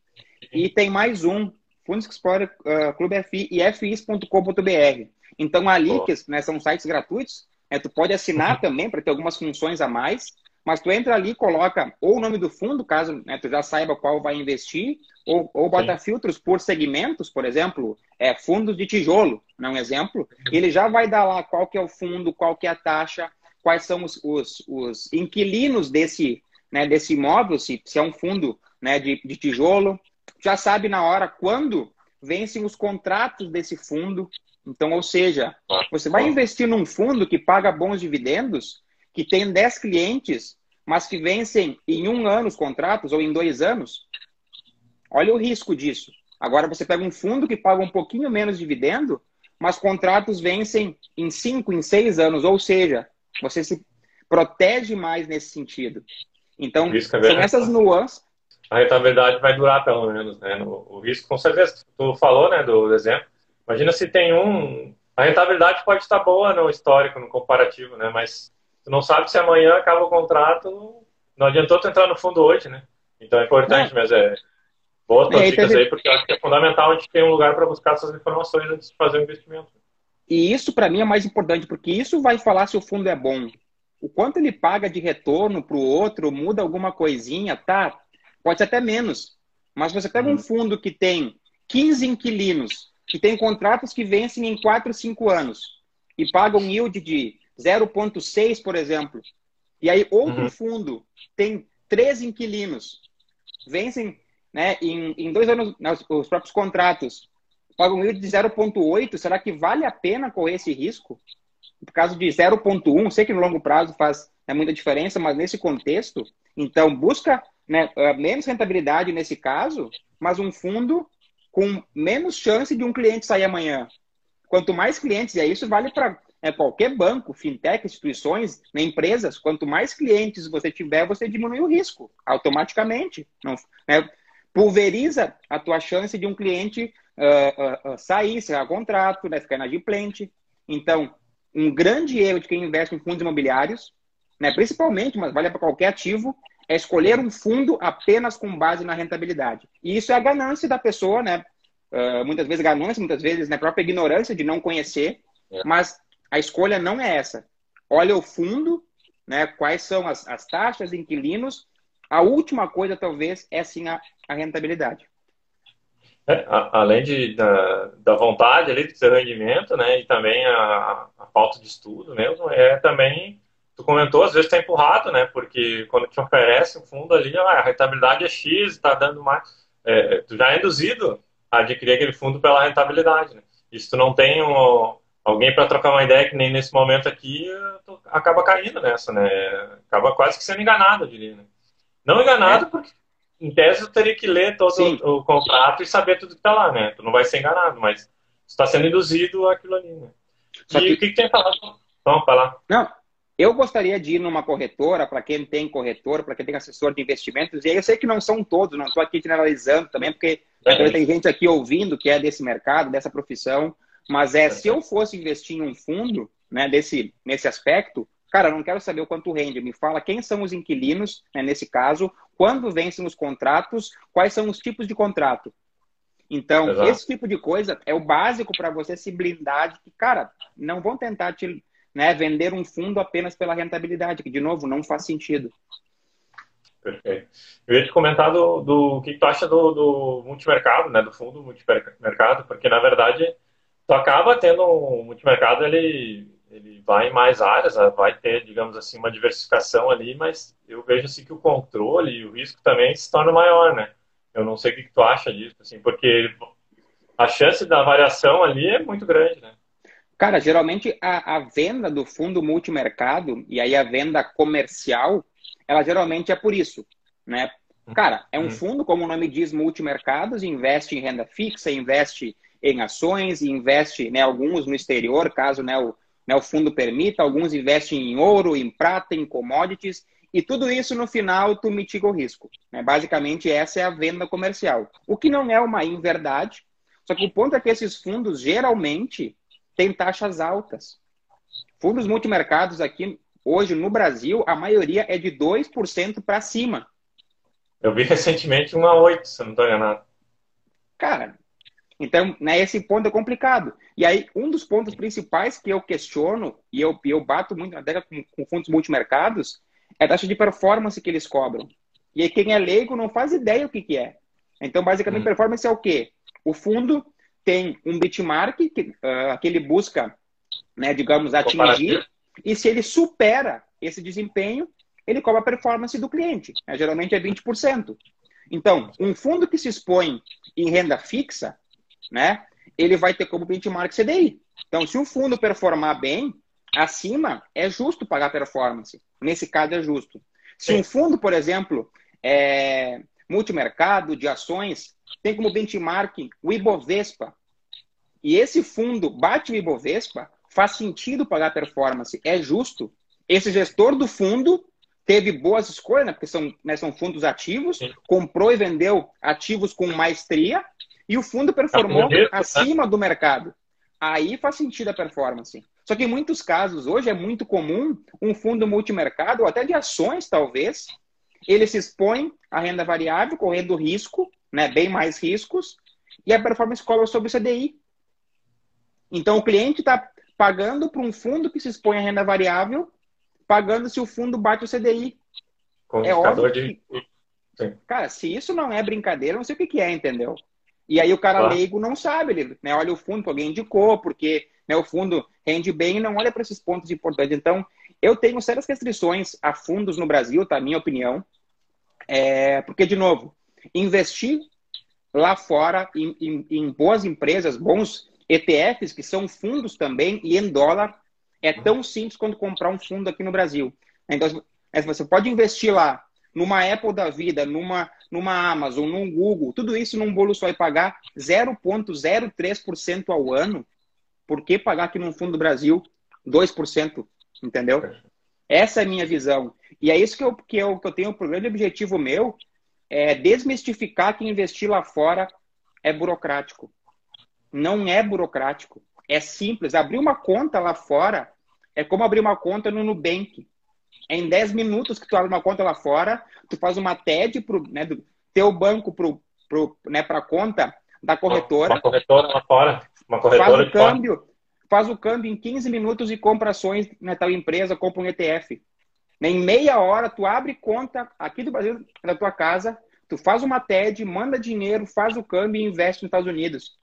e tem mais um, Funds Explorer, uh, Clube FI e FIs.com.br. Então, ali, que né, são sites gratuitos, né, tu pode assinar também para ter algumas funções a mais, mas tu entra ali coloca ou o nome do fundo, caso né, tu já saiba qual vai investir, ou, ou bota Sim. filtros por segmentos, por exemplo, é, fundos de tijolo, não é um exemplo, ele já vai dar lá qual que é o fundo, qual que é a taxa, quais são os, os, os inquilinos desse, né, desse imóvel, se, se é um fundo né, de, de tijolo, já sabe na hora quando vencem os contratos desse fundo. Então, ou seja, você vai investir num fundo que paga bons dividendos, que tem 10 clientes, mas que vencem em um ano os contratos ou em dois anos, olha o risco disso. Agora você pega um fundo que paga um pouquinho menos de dividendo, mas contratos vencem em cinco, em seis anos, ou seja, você se protege mais nesse sentido. Então, é são essas nuances. A rentabilidade vai durar pelo menos, né? O, risco, com certeza, tu falou, né, do exemplo. Imagina se tem um. A rentabilidade pode estar boa no histórico, no comparativo, né? Mas tu não sabe se amanhã acaba o contrato, não adiantou tu entrar no fundo hoje, né? Então é importante, é. mas é boas tuas dicas aí, porque eu acho que é fundamental a gente ter um lugar para buscar essas informações antes de fazer o investimento. E isso para mim é mais importante, porque isso vai falar se o fundo é bom. O quanto ele paga de retorno para o outro, muda alguma coisinha, tá? Pode ser até menos. Mas você pega uhum. um fundo que tem 15 inquilinos, que tem contratos que vencem em 4, 5 anos, e pagam um yield de 0,6, por exemplo. E aí outro uhum. fundo tem três inquilinos, vencem né, em, em dois anos né, os próprios contratos, pagam um yield de 0,8, será que vale a pena correr esse risco? Por causa de 0,1, sei que no longo prazo faz né, muita diferença, mas nesse contexto, então busca né, eh, menos rentabilidade nesse caso, mas um fundo com menos chance de um cliente sair amanhã. Quanto mais clientes, e isso vale para é, qualquer banco, fintech, instituições, né, empresas, quanto mais clientes você tiver, você diminui o risco automaticamente. Não, né, pulveriza a tua chance de um cliente uh, uh, sair, a contrato, né, ficar inadimplente. Então, um grande erro de quem investe em fundos imobiliários, né, principalmente, mas vale para qualquer ativo, é escolher um fundo apenas com base na rentabilidade. E isso é a ganância da pessoa, né? Uh, muitas vezes ganância, muitas vezes na né, própria ignorância de não conhecer, é. mas a escolha não é essa. Olha o fundo, né, quais são as, as taxas, inquilinos. A última coisa, talvez, é sim a, a rentabilidade. É, a, além de, da, da, vontade ali de ter rendimento, né, e também a, a, falta de estudo mesmo, é também, tu comentou, às vezes tá empurrado, né, porque quando te oferece um fundo ali, ah, a rentabilidade é X, está dando mais, é, tu já é induzido a adquirir aquele fundo pela rentabilidade, né, tu não tem um, alguém para trocar uma ideia que nem nesse momento aqui acaba caindo nessa, né? Acaba quase que sendo enganado, eu diria. Né? Não enganado é. porque em tese, tu teria que ler todo o, o, contrato e saber tudo que está lá, né? Tu não vai ser enganado, mas está sendo induzido aquilo ali, né? Só e que... o que, que tem falado? Vamos falar. Não, eu gostaria de ir numa corretora, para quem tem corretora, para quem tem assessor de investimentos, e aí eu sei que não são todos, não estou aqui generalizando também, porque é. tem gente aqui ouvindo que é desse mercado, dessa profissão, mas é, se eu fosse investir em um fundo, né, desse, nesse aspecto, cara, eu não quero saber o quanto rende, me fala quem são os inquilinos, né, nesse caso, quando vencem os contratos, quais são os tipos de contrato. Então, Exato. esse tipo de coisa é o básico para você se blindar de que, cara, não vão tentar te né, vender um fundo apenas pela rentabilidade, que, de novo, não faz sentido. Perfeito. Eu ia te comentar do, do que tu acha do, do multimercado, né, do fundo multimercado, porque, na verdade, tu acaba tendo um multimercado, ele, ele vai em mais áreas, né, vai ter, digamos assim, uma diversificação ali, mas eu vejo assim que o controle e o risco também se torna maior, né? Eu não sei o que tu acha disso, assim, porque a chance da variação ali é muito grande, né? Cara, geralmente a, a, venda do fundo multimercado e aí a venda comercial, ela geralmente é por isso, né? Cara, é um uhum. fundo, como o nome diz, multimercados, investe em renda fixa, investe em ações, investe, né, alguns no exterior, caso né, o, né, o fundo permita, alguns investem em ouro, em prata, em commodities, e tudo isso no final tu mitiga o risco. Né? Basicamente, essa é a venda comercial. O que não é uma inverdade, só que o ponto é que esses fundos geralmente tem taxas altas. Fundos multimercados aqui, hoje no Brasil, a maioria é de 2% para cima. Eu vi recentemente um a 8, se não estou enganado. Cara, então, né, esse ponto é complicado. E aí, um dos pontos principais que eu questiono, e eu, eu bato muito até com, com fundos multimercados, é a taxa de performance que eles cobram. E aí, quem é leigo não faz ideia o que, que é. Então, basicamente, hum. performance é o quê? O fundo tem um benchmark que, uh, que ele busca, né, digamos, atingir, e se ele supera esse desempenho, ele cobra a performance do cliente. Né? Geralmente é 20%. Então, um fundo que se expõe em renda fixa, né, ele vai ter como benchmark CDI. Então, se o fundo performar bem, acima, é justo pagar performance. Nesse caso, é justo. Se Sim. um fundo, por exemplo, é multimercado de ações, tem como benchmark o Ibovespa. E esse fundo bate o Ibovespa, faz sentido pagar performance, é justo. Esse gestor do fundo teve boas escolhas, né, porque são, né, são fundos ativos, Sim. comprou e vendeu ativos com maestria, e o fundo performou tá acima do mercado. Aí faz sentido a performance. Só que em muitos casos, hoje é muito comum um fundo multimercado, ou até de ações, talvez, ele se expõe à renda variável, correndo risco, né, bem mais riscos, e a performance cobra sobre o CDI. Então, o cliente está pagando para um fundo que se expõe à renda variável, pagando se o fundo bate o CDI. Com é óbvio de... que... Cara, se isso não é brincadeira, não sei o que, que é, entendeu? E aí o cara leigo não sabe, ele né, olha o fundo que alguém indicou, porque né, o fundo rende bem e não olha para esses pontos importantes. Então, eu tenho sérias restrições a fundos no Brasil, tá? Minha opinião. É, porque, de novo, investir lá fora em, em, em, boas empresas, bons ETFs, que são fundos também, e em dólar, é tão simples quanto comprar um fundo aqui no Brasil. Então, você pode investir lá numa Apple da vida, numa, numa Amazon, num Google, tudo isso num bolo só e pagar 0,03% ao ano, por que pagar aqui num fundo do Brasil 2%? Entendeu? Essa é a minha visão. E é isso que eu, que eu, que eu tenho, o grande objetivo meu, é desmistificar que investir lá fora é burocrático. Não é burocrático. É simples. Abrir uma conta lá fora é como abrir uma conta no Nubank. É em 10 minutos que tu abre uma conta lá fora, tu faz uma TED pro, né, do teu banco pro, pro, né, para conta da corretora. Uma corretora lá fora. Uma corretora faz o câmbio, fora. faz o câmbio em 15 minutos e compra ações na tal empresa, compra um ETF. Em meia hora, tu abre conta aqui do Brasil, na tua casa, tu faz uma TED, manda dinheiro, faz o câmbio e investe nos Estados Unidos.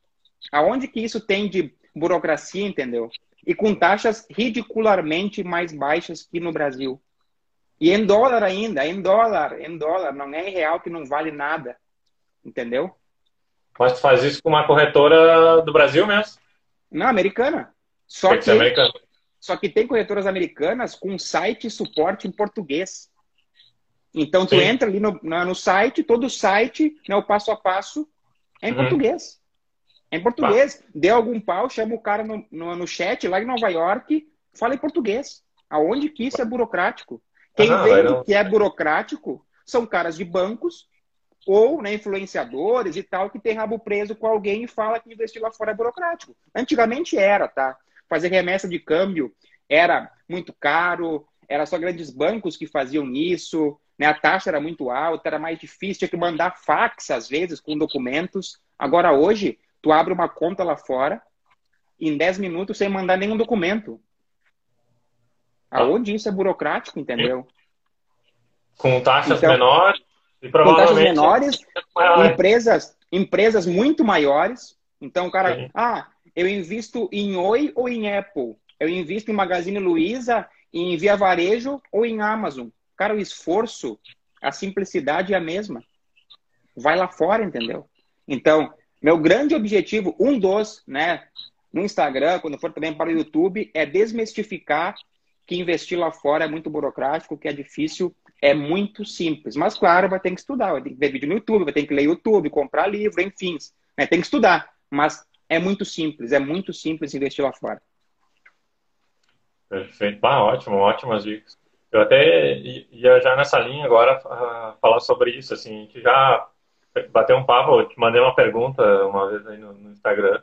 Aonde que isso tem de burocracia, entendeu? E com taxas ridicularmente mais baixas que no Brasil. E em dólar ainda, em dólar, em dólar, não é em real que não vale nada. Entendeu? Mas tu faz isso com uma corretora do Brasil mesmo? Não, americana. Só que, só que tem corretoras americanas com site e suporte em português. Então, tu Sim. entra ali no, no site, todo o site, né, o passo a passo, é em uhum. português. É em português. Deu algum pau, chama o cara no, no, no, chat lá em Nova York, fala em português. Aonde que isso é burocrático? Quem ah, vende que é burocrático são caras de bancos ou né, influenciadores e tal que tem rabo preso com alguém e fala que investir lá fora é burocrático. Antigamente era, tá? Fazer remessa de câmbio era muito caro, era só grandes bancos que faziam isso, né? a taxa era muito alta, era mais difícil, tinha que mandar fax às vezes com documentos. Agora hoje, tu abre uma conta lá fora em 10 minutos sem mandar nenhum documento. Aonde isso é burocrático, entendeu? Com taxas então, menores e provavelmente... Com taxas menores, empresas, empresas muito maiores. Então, o cara, Sim. ah, eu invisto em Oi ou em Apple? Eu invisto em Magazine Luiza em Via Varejo ou em Amazon. Cara, o esforço, a simplicidade é a mesma. Vai lá fora, entendeu? Então, meu grande objetivo, um dos, né, no Instagram, quando for também para o YouTube, é desmistificar que investir lá fora é muito burocrático, que é difícil, é muito simples. Mas, claro, vai ter que estudar, vai ter que ver vídeo no YouTube, vai ter que ler YouTube, comprar livro, enfim. Né? Tem que estudar. Mas é muito simples, é muito simples investir lá fora. Perfeito. Ah, ótimo, ótimas dicas. Eu até ia já nessa linha agora uh, falar sobre isso, assim, que já bateu um papo, eu te mandei uma pergunta uma vez aí no, no Instagram,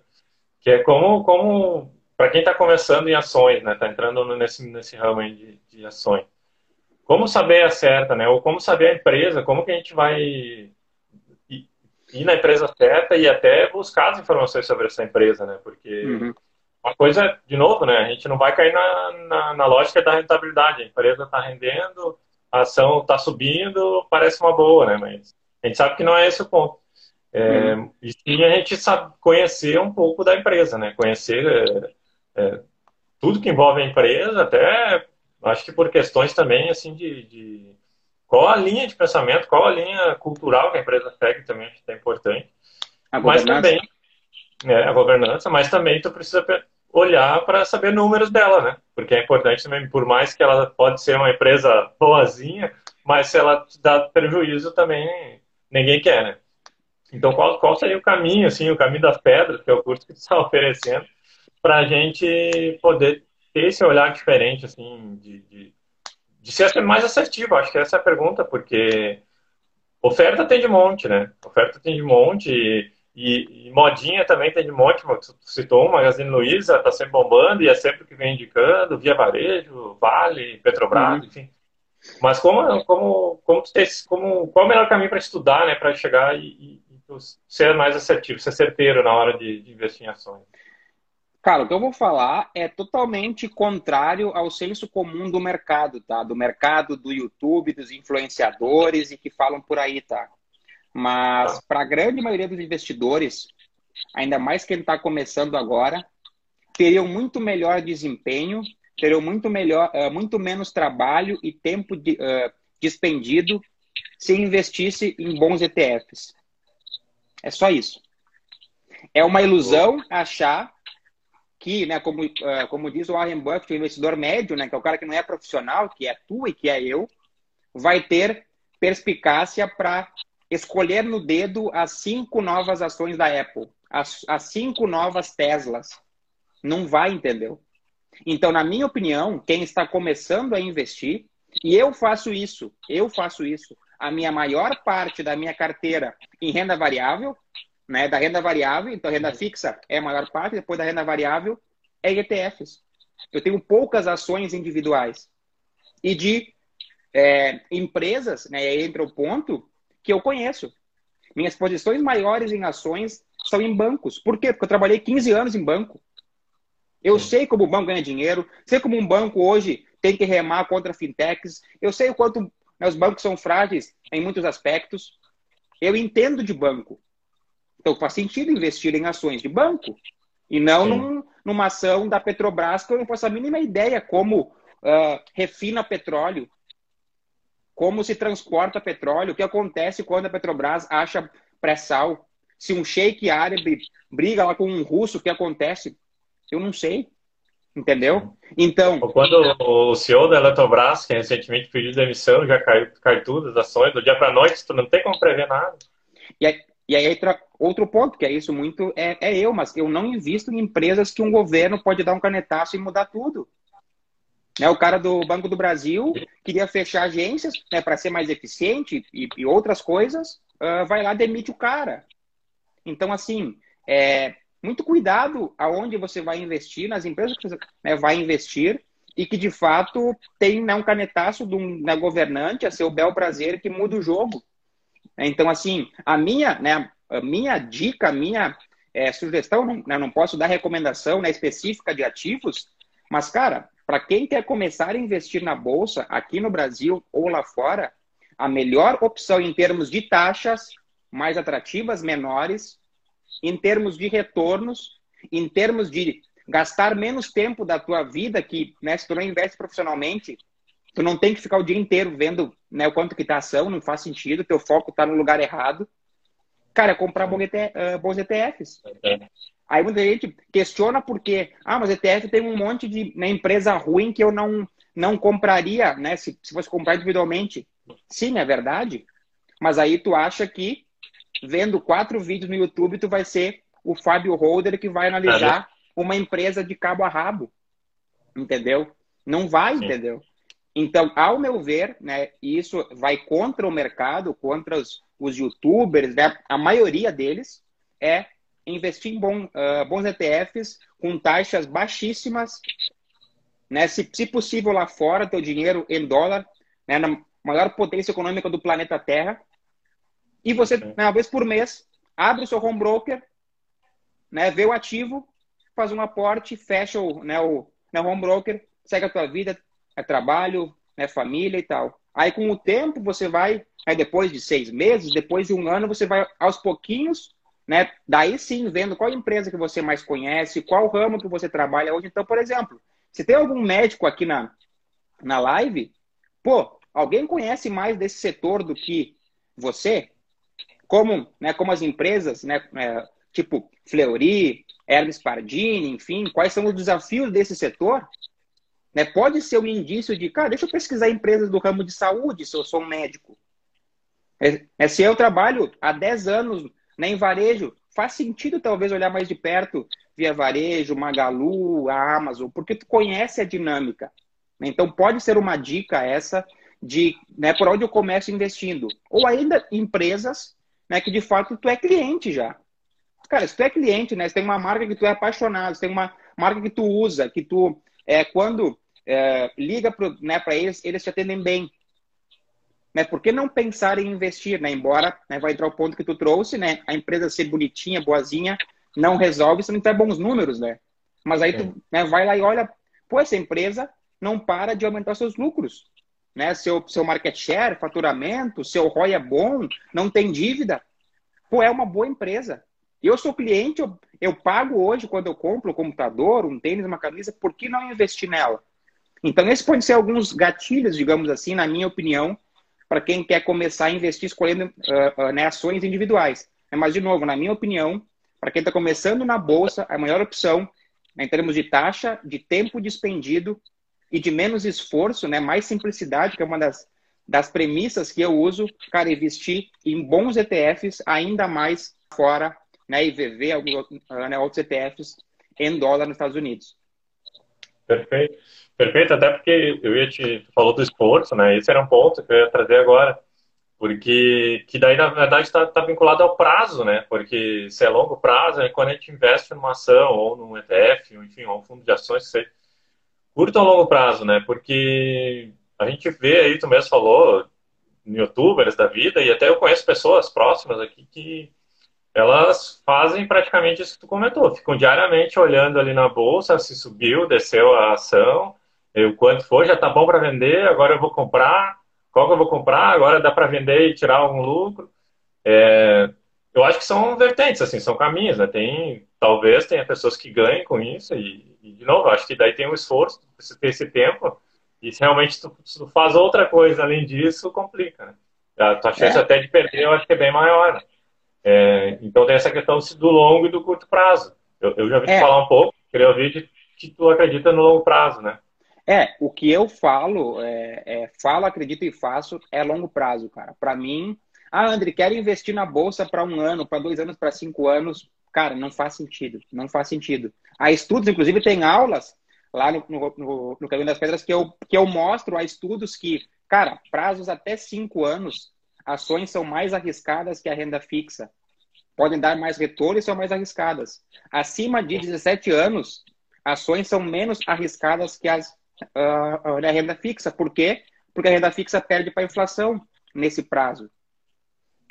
que é como, como para quem está começando em ações, né, está entrando nesse, nesse ramo aí de, de ações, como saber a certa, né, ou como saber a empresa, como que a gente vai ir, na empresa certa e até buscar as informações sobre essa empresa, né, porque... Uhum uma coisa, de novo, né? A gente não vai cair na, na, na lógica da rentabilidade. A empresa está rendendo, a ação está subindo, parece uma boa, né? Mas a gente sabe que não é esse o ponto. É, uhum. E a gente sabe conhecer um pouco da empresa, né? Conhecer é, tudo que envolve a empresa, até acho que por questões também assim de, de, qual a linha de pensamento, qual a linha cultural que a empresa segue também acho que é importante. Mas também é, a governança, mas também tu precisa olhar para saber números dela, né? Porque é importante também, por mais que ela pode ser uma empresa boazinha, mas se ela te dá prejuízo também ninguém quer, né? Então, qual, qual seria o caminho, assim, o caminho das pedras, que é o curso que tu está oferecendo, para a gente poder ter esse olhar diferente, assim, de, de, de ser mais assertivo? Acho que essa é a pergunta, porque oferta tem de monte, né? Oferta tem de monte e e, e, modinha também tem de monte, você citou um, Magazine Luiza, está sempre bombando e é sempre que vem indicando, Via Varejo, Vale, Petrobras, uhum. enfim. Mas como, como, como, tu tem, como qual é o melhor caminho para estudar, né, para chegar e, e, e, ser mais assertivo, ser certeiro na hora de, de investir em ações? Cara, o que eu vou falar é totalmente contrário ao senso comum do mercado, tá? Do mercado, do YouTube, dos influenciadores e que falam por aí, tá? Mas tá. para a grande maioria dos investidores, ainda mais quem está começando agora, teriam muito melhor desempenho, teriam muito, melhor, uh, muito menos trabalho e tempo de, uh, despendido se investisse em bons ETFs. É só isso. É uma ilusão achar que, né, como, uh, como diz o Warren Buffett, o investidor médio, né, que é o cara que não é profissional, que é tu e que é eu, vai ter perspicácia para escolher no dedo as cinco novas ações da Apple, as, as cinco novas Teslas. Não vai, entendeu? Então, na minha opinião, quem está começando a investir, e eu faço isso, eu faço isso, a minha maior parte da minha carteira em renda variável, né, da renda variável, então renda fixa é a maior parte, depois da renda variável é ETFs. Eu tenho poucas ações individuais. E de é, empresas, né, entra o ponto, que eu conheço. Minhas posições maiores em ações são em bancos. Por quê? Porque eu trabalhei 15 anos em banco. Eu Sim. sei como o banco ganha dinheiro, sei como um banco hoje tem que remar contra fintechs, eu sei o quanto né, os bancos são frágeis em muitos aspectos. Eu entendo de banco. Então faz sentido investir em ações de banco e não num, numa ação da Petrobras que eu não faço a mínima ideia como uh, refina petróleo, como se transporta petróleo, o que acontece quando a Petrobras acha pré-sal, se um sheik árabe briga lá com um russo, o que acontece? Eu não sei. Entendeu? Então. Quando o CEO da Eletrobras, que recentemente pediu demissão, já caiu, caiu tudo as ações, do dia para noite, tu não tem como prever nada. E aí, e aí outro ponto, que é isso muito, é, é eu, mas eu não invisto em empresas que um governo pode dar um canetaço e mudar tudo. Né, o cara do Banco do Brasil queria fechar agências né, para ser mais eficiente e, e outras coisas, uh, vai lá demite o cara. Então, assim, é, muito cuidado aonde você vai investir, nas empresas que você né, vai investir, e que de fato tem né, um canetaço de um né, governante, a seu bel prazer, que muda o jogo. Então, assim, a minha, né, a minha dica, a minha é, sugestão, não, né, não posso dar recomendação né, específica de ativos, mas, cara, para quem quer começar a investir na Bolsa, aqui no Brasil ou lá fora, a melhor opção em termos de taxas mais atrativas, menores, em termos de retornos, em termos de gastar menos tempo da tua vida, que né, se tu não investe profissionalmente, tu não tem que ficar o dia inteiro vendo né, o quanto que tá a ação, não faz sentido, teu foco está no lugar errado. Cara, é comprar bons ETFs. É. Aí muita gente questiona porque, ah, mas ETF tem um monte de né, empresa ruim que eu não, não compraria, né, se, se fosse comprar individualmente. Sim, é verdade. Mas aí tu acha que vendo quatro vídeos no YouTube, tu vai ser o Fábio Holder que vai analisar uma empresa de cabo a rabo. Entendeu? Não vai, Sim. entendeu? Então, ao meu ver, né, isso vai contra o mercado, contra os, os youtubers, né, a maioria deles é investir em bom, uh, bons ETFs com taxas baixíssimas, né, se, se possível lá fora, teu dinheiro em dólar, né, na maior potência econômica do planeta Terra, e você, né, uma vez por mês, abre o seu home broker, né, vê o ativo, faz um aporte, fecha o, né, o né, home broker, segue a tua vida, é trabalho, né, família e tal. Aí, com o tempo, você vai, aí depois de seis meses, depois de um ano, você vai aos pouquinhos, né? Daí sim, vendo qual empresa que você mais conhece, qual ramo que você trabalha hoje. Então, por exemplo, se tem algum médico aqui na, na live, pô, alguém conhece mais desse setor do que você? como, né, como as empresas, né, é, tipo Fleury, Hermes Pardini, enfim, quais são os desafios desse setor, né, pode ser um indício de, cara, deixa eu pesquisar empresas do ramo de saúde se eu sou um médico. É, é, se eu trabalho há 10 anos né, em varejo, faz sentido talvez olhar mais de perto via varejo, Magalu, a Amazon, porque tu conhece a dinâmica. Então pode ser uma dica essa de né, por onde eu começo investindo. Ou ainda empresas né, que de fato tu é cliente já. Cara, se tu é cliente, né, se tem uma marca que tu é apaixonado, se tem uma marca que tu usa, que tu, é, quando é, liga para né, eles, eles te atendem bem. Né, por que não pensar em investir, né? Embora né, vai entrar o ponto que tu trouxe, né? A empresa ser bonitinha, boazinha, não resolve se não tiver bons números, né? Mas aí tu é. né, vai lá e olha, pô, essa empresa não para de aumentar seus lucros né? Seu, seu market share, faturamento, seu ROI é bom, não tem dívida. Pô, é uma boa empresa. Eu sou cliente, eu, eu pago hoje quando eu compro um computador, um tênis, uma camisa, por que não investir nela? Então, esses podem ser alguns gatilhos, digamos assim, na minha opinião, para quem quer começar a investir escolhendo uh, uh, né, ações individuais. Mas, de novo, na minha opinião, para quem está começando na bolsa, a maior opção, né, em termos de taxa, de tempo despendido e de menos esforço, né? Mais simplicidade, que é uma das, das premissas que eu uso, cara, investir em bons ETFs, ainda mais fora, né? IVV, alguns né, outros ETFs em dólar nos Estados Unidos. Perfeito. Perfeito, até porque eu ia te falou do esforço, né? Esse era um ponto que eu ia trazer agora, porque que daí na verdade está tá vinculado ao prazo, né? Porque se é longo prazo, é quando a gente investe numa ação ou num ETF, ou, enfim, ou um fundo de ações, sei, curto ou longo prazo, né? Porque a gente vê aí, tu mesmo falou, youtubers da vida, e até eu conheço pessoas próximas aqui que elas fazem praticamente isso que tu comentou, ficam diariamente olhando ali na bolsa, se subiu, desceu a ação, o quanto for, já tá bom para vender, agora eu vou comprar, qual que eu vou comprar, agora dá para vender e tirar algum lucro. É, eu acho que são vertentes, assim, são caminhos, né? Tem, talvez tenha pessoas que ganhem com isso e, e de novo, acho que daí tem um esforço, precisa ter esse tempo e se realmente tu, tu, faz outra coisa além disso, complica, né? A tua chance é. até de perder, eu acho que é bem maior, né? É, então tem essa questão do longo e do curto prazo. Eu, eu já ouvi é. falar um pouco, queria ouvir de que tu acredita no longo prazo, né? É, o que eu falo, é, é, falo, acredito e faço é longo prazo, cara. Para mim, ah, André, quero investir na bolsa para um ano, para dois anos, para cinco anos. Cara, não faz sentido. Não faz sentido. Há estudos, inclusive, tem aulas lá no, no, no, no Caminho das Pedras que eu, que eu mostro há estudos que, cara, prazos até cinco anos, ações são mais arriscadas que a renda fixa. Podem dar mais retorno e são mais arriscadas. Acima de 17 anos, ações são menos arriscadas que as uh, a renda fixa. Por quê? Porque a renda fixa perde para a inflação nesse prazo.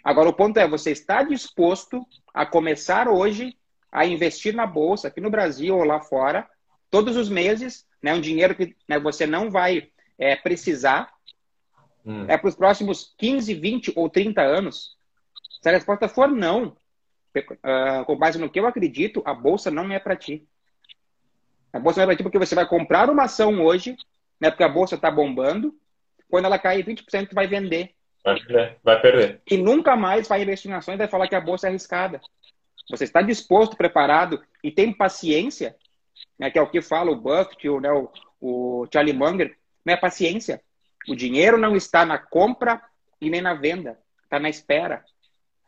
Agora, o ponto é, você está disposto a começar hoje a investir na bolsa, aqui no Brasil ou lá fora, todos os meses, né, um dinheiro que né, você não vai é, precisar, hum. é para os próximos 15, 20 ou 30 anos? Se a resposta for não, uh, com base no que eu acredito, a bolsa não é para ti. A bolsa não é para ti porque você vai comprar uma ação hoje, né, porque a bolsa está bombando, quando ela cair 20%, tu vai vender. Vai perder. vai perder. E nunca mais vai investir em ações e vai falar que a bolsa é arriscada. Você está disposto, preparado e tem paciência, né, que é o que fala o Buffett, o, né, o, o Charlie Munger, não é paciência. O dinheiro não está na compra e nem na venda, está na espera.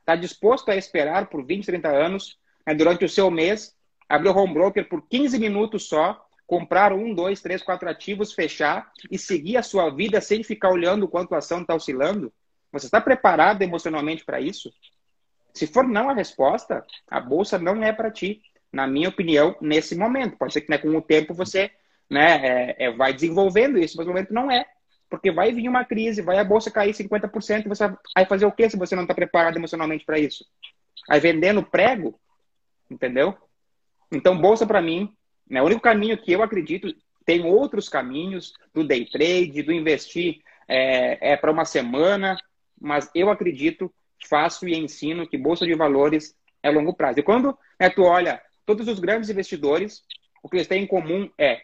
Está disposto a esperar por 20, 30 anos, né, durante o seu mês, abrir o home broker por 15 minutos só, comprar um, dois, três, quatro ativos, fechar e seguir a sua vida sem ficar olhando o quanto a ação está oscilando? Você está preparado emocionalmente para isso? Se for não a resposta, a bolsa não é para ti, na minha opinião, nesse momento. Pode ser que né, com o tempo você né, é, é, vai desenvolvendo isso, mas no momento não é. Porque vai vir uma crise, vai a bolsa cair 50%, você vai fazer o que se você não está preparado emocionalmente para isso? Vai vendendo prego, entendeu? Então, bolsa para mim, né, o único caminho que eu acredito, tem outros caminhos do day trade, do investir é, é para uma semana, mas eu acredito, faço e ensino que bolsa de valores é longo prazo. E quando né, tu olha todos os grandes investidores, o que eles têm em comum é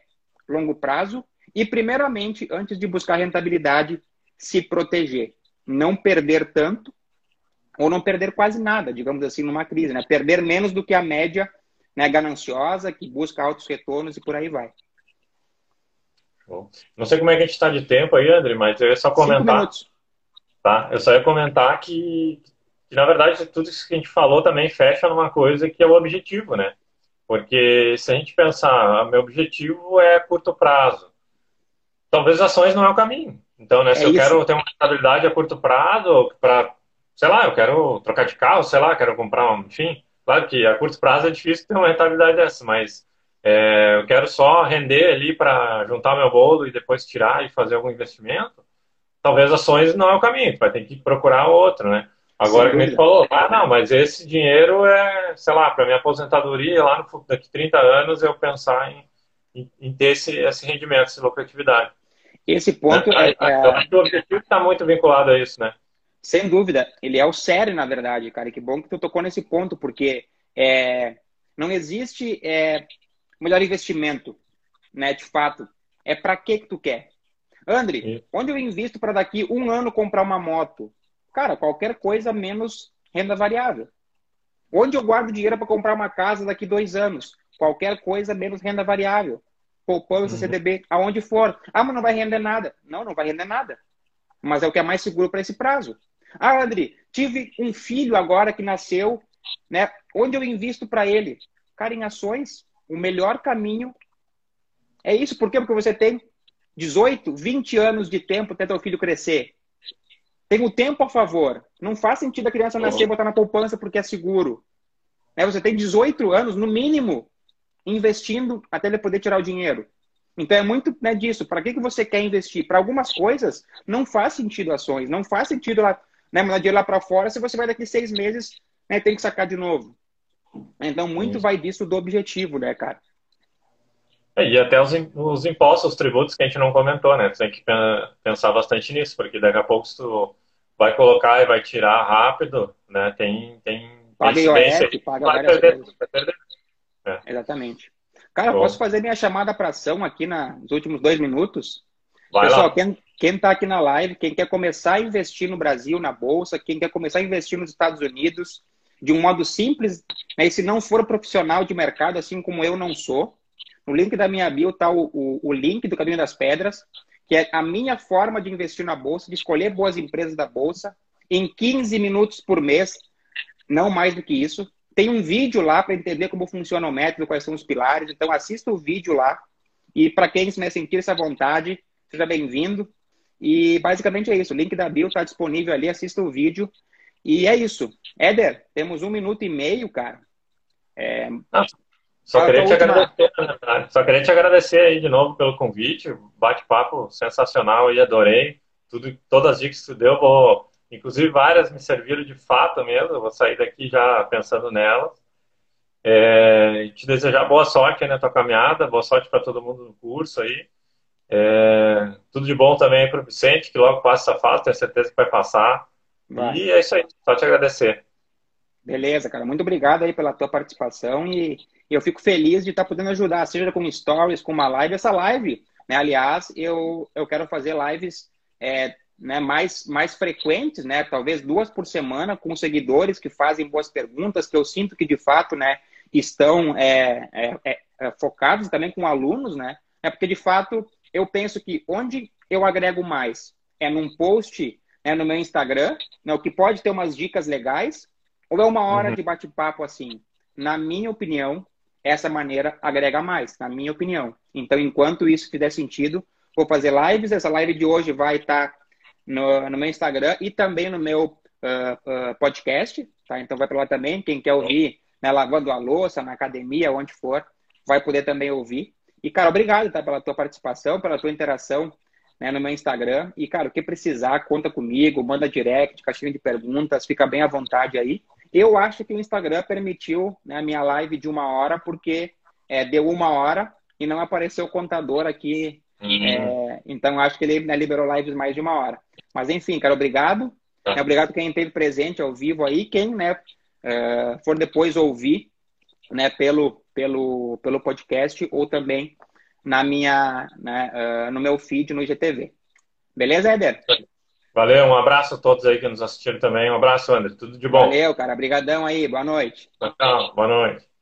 longo prazo e, primeiramente, antes de buscar rentabilidade, se proteger. Não perder tanto ou não perder quase nada, digamos assim, numa crise. Né? Perder menos do que a média né, gananciosa, que busca altos retornos e por aí vai. Não sei como é que a gente está de tempo aí, André, mas eu ia só comentar. Tá? Eu só ia comentar que, que, na verdade, tudo isso que a gente falou também fecha numa coisa que é o objetivo, né? Porque se a gente pensar, meu objetivo é curto prazo, talvez ações não é o caminho. Então, né, se é eu isso. quero ter uma estabilidade a curto prazo, para, sei lá, eu quero trocar de carro, sei lá, quero comprar um, enfim, claro que a curto prazo é difícil ter uma rentabilidade dessa, mas é, eu quero só render ali para juntar meu bolo e depois tirar e fazer algum investimento talvez ações não é o caminho, vai ter que procurar outro, né? Agora que a gente falou, ah, não, mas esse dinheiro é, sei lá, para minha aposentadoria, lá no, daqui 30 anos, eu pensar em, em, em ter esse, esse rendimento, essa lucratividade. Esse ponto é, é, é... O objetivo está muito vinculado a isso, né? Sem dúvida. Ele é o sério, na verdade, cara. E que bom que tu tocou nesse ponto, porque é, não existe é, melhor investimento, né? De fato. É para que que tu quer? André, onde eu invisto para daqui um ano comprar uma moto? Cara, qualquer coisa menos renda variável. Onde eu guardo dinheiro para comprar uma casa daqui dois anos? Qualquer coisa menos renda variável. Poupança, uhum. CDB, aonde for. Ah, mas não vai render nada. Não, não vai render nada. Mas é o que é mais seguro para esse prazo. Ah, André, tive um filho agora que nasceu, né? Onde eu invisto para ele? Cara, em ações, o melhor caminho é isso. Por quê? Porque você tem 18, 20 anos de tempo até teu filho crescer. Tem o tempo a favor. Não faz sentido a criança nascer e botar na poupança porque é seguro. É, você tem 18 anos, no mínimo, investindo até ele poder tirar o dinheiro. Então é muito né, disso. Para que, que você quer investir? Para algumas coisas, não faz sentido ações. Não faz sentido lá, né, mandar dinheiro lá para fora se você vai daqui seis meses né, tem que sacar de novo. Então, muito vai disso do objetivo, né, cara? É, e até os, os impostos, os tributos que a gente não comentou, né? Tu tem que pensar bastante nisso, porque daqui a pouco se tu vai colocar e vai tirar rápido, né? Tem, tem, paga IOF, paga vai perder. Vai perder. É. Exatamente. Cara, Bom. posso fazer minha chamada para ação aqui na, nos últimos dois minutos? Vai Pessoal, lá. quem, quem tá aqui na live, quem quer começar a investir no Brasil, na Bolsa, quem quer começar a investir nos Estados Unidos, de um modo simples, né, e se não for profissional de mercado, assim como eu não sou, no link da minha bio está o, o, o link do Caminho das Pedras, que é a minha forma de investir na bolsa, de escolher boas empresas da bolsa em 15 minutos por mês, não mais do que isso. Tem um vídeo lá para entender como funciona o método, quais são os pilares. Então, assista o vídeo lá. E para quem se sentir essa vontade, seja bem-vindo. E basicamente é isso. O link da bio está disponível ali. Assista o vídeo. E é isso. Éder, temos um minuto e meio, cara. É... Ah, só queria te última... agradecer, né, Só queria te agradecer aí de novo pelo convite. Bate-papo sensacional aí, adorei. Tudo, todas as dicas que tu deu, vou Inclusive, várias me serviram de fato mesmo. Eu vou sair daqui já pensando nelas. É, te desejar boa sorte na tua caminhada, boa sorte para todo mundo no curso aí. É, tudo de bom também para o Vicente, que logo passa essa fase, tenho certeza que vai passar. Vai. E é isso aí, só te agradecer. Beleza, cara. Muito obrigado aí pela tua participação e eu fico feliz de estar podendo ajudar, seja com stories, com uma live. Essa live, né, aliás, eu, eu quero fazer lives é, né, mais, mais frequentes, né, talvez duas por semana, com seguidores que fazem boas perguntas, que eu sinto que de fato né, estão é, é, é, é, focados também com alunos, né? É porque de fato eu penso que onde eu agrego mais é num post né, no meu Instagram, né, o que pode ter umas dicas legais, ou é uma hora uhum. de bate-papo assim. Na minha opinião, essa maneira agrega mais, na minha opinião. Então, enquanto isso fizer sentido, vou fazer lives. Essa live de hoje vai estar tá no, no meu Instagram e também no meu uh, uh, podcast, tá? Então vai para lá também. Quem quer ouvir, né, lavando a louça, na academia, onde for, vai poder também ouvir. E, cara, obrigado tá, pela tua participação, pela tua interação né, no meu Instagram. E, cara, o que precisar, conta comigo, manda direct, caixinha de perguntas, fica bem à vontade aí. Eu acho que o Instagram permitiu né, a minha live de uma hora, porque é, deu uma hora e não apareceu o contador aqui. Uhum. É, então, acho que ele né, liberou lives mais de uma hora. Mas enfim, cara, obrigado. Tá. É, obrigado quem esteve presente ao vivo aí, quem né, uh, for depois ouvir né, pelo, pelo, pelo podcast ou também na minha, né, uh, no meu feed no IGTV. Beleza, Éder? Valeu, um abraço a todos aí que nos assistiram também. Um abraço, André. Tudo de bom. Valeu, cara. Obrigadão aí. Boa noite. Tchau, boa noite.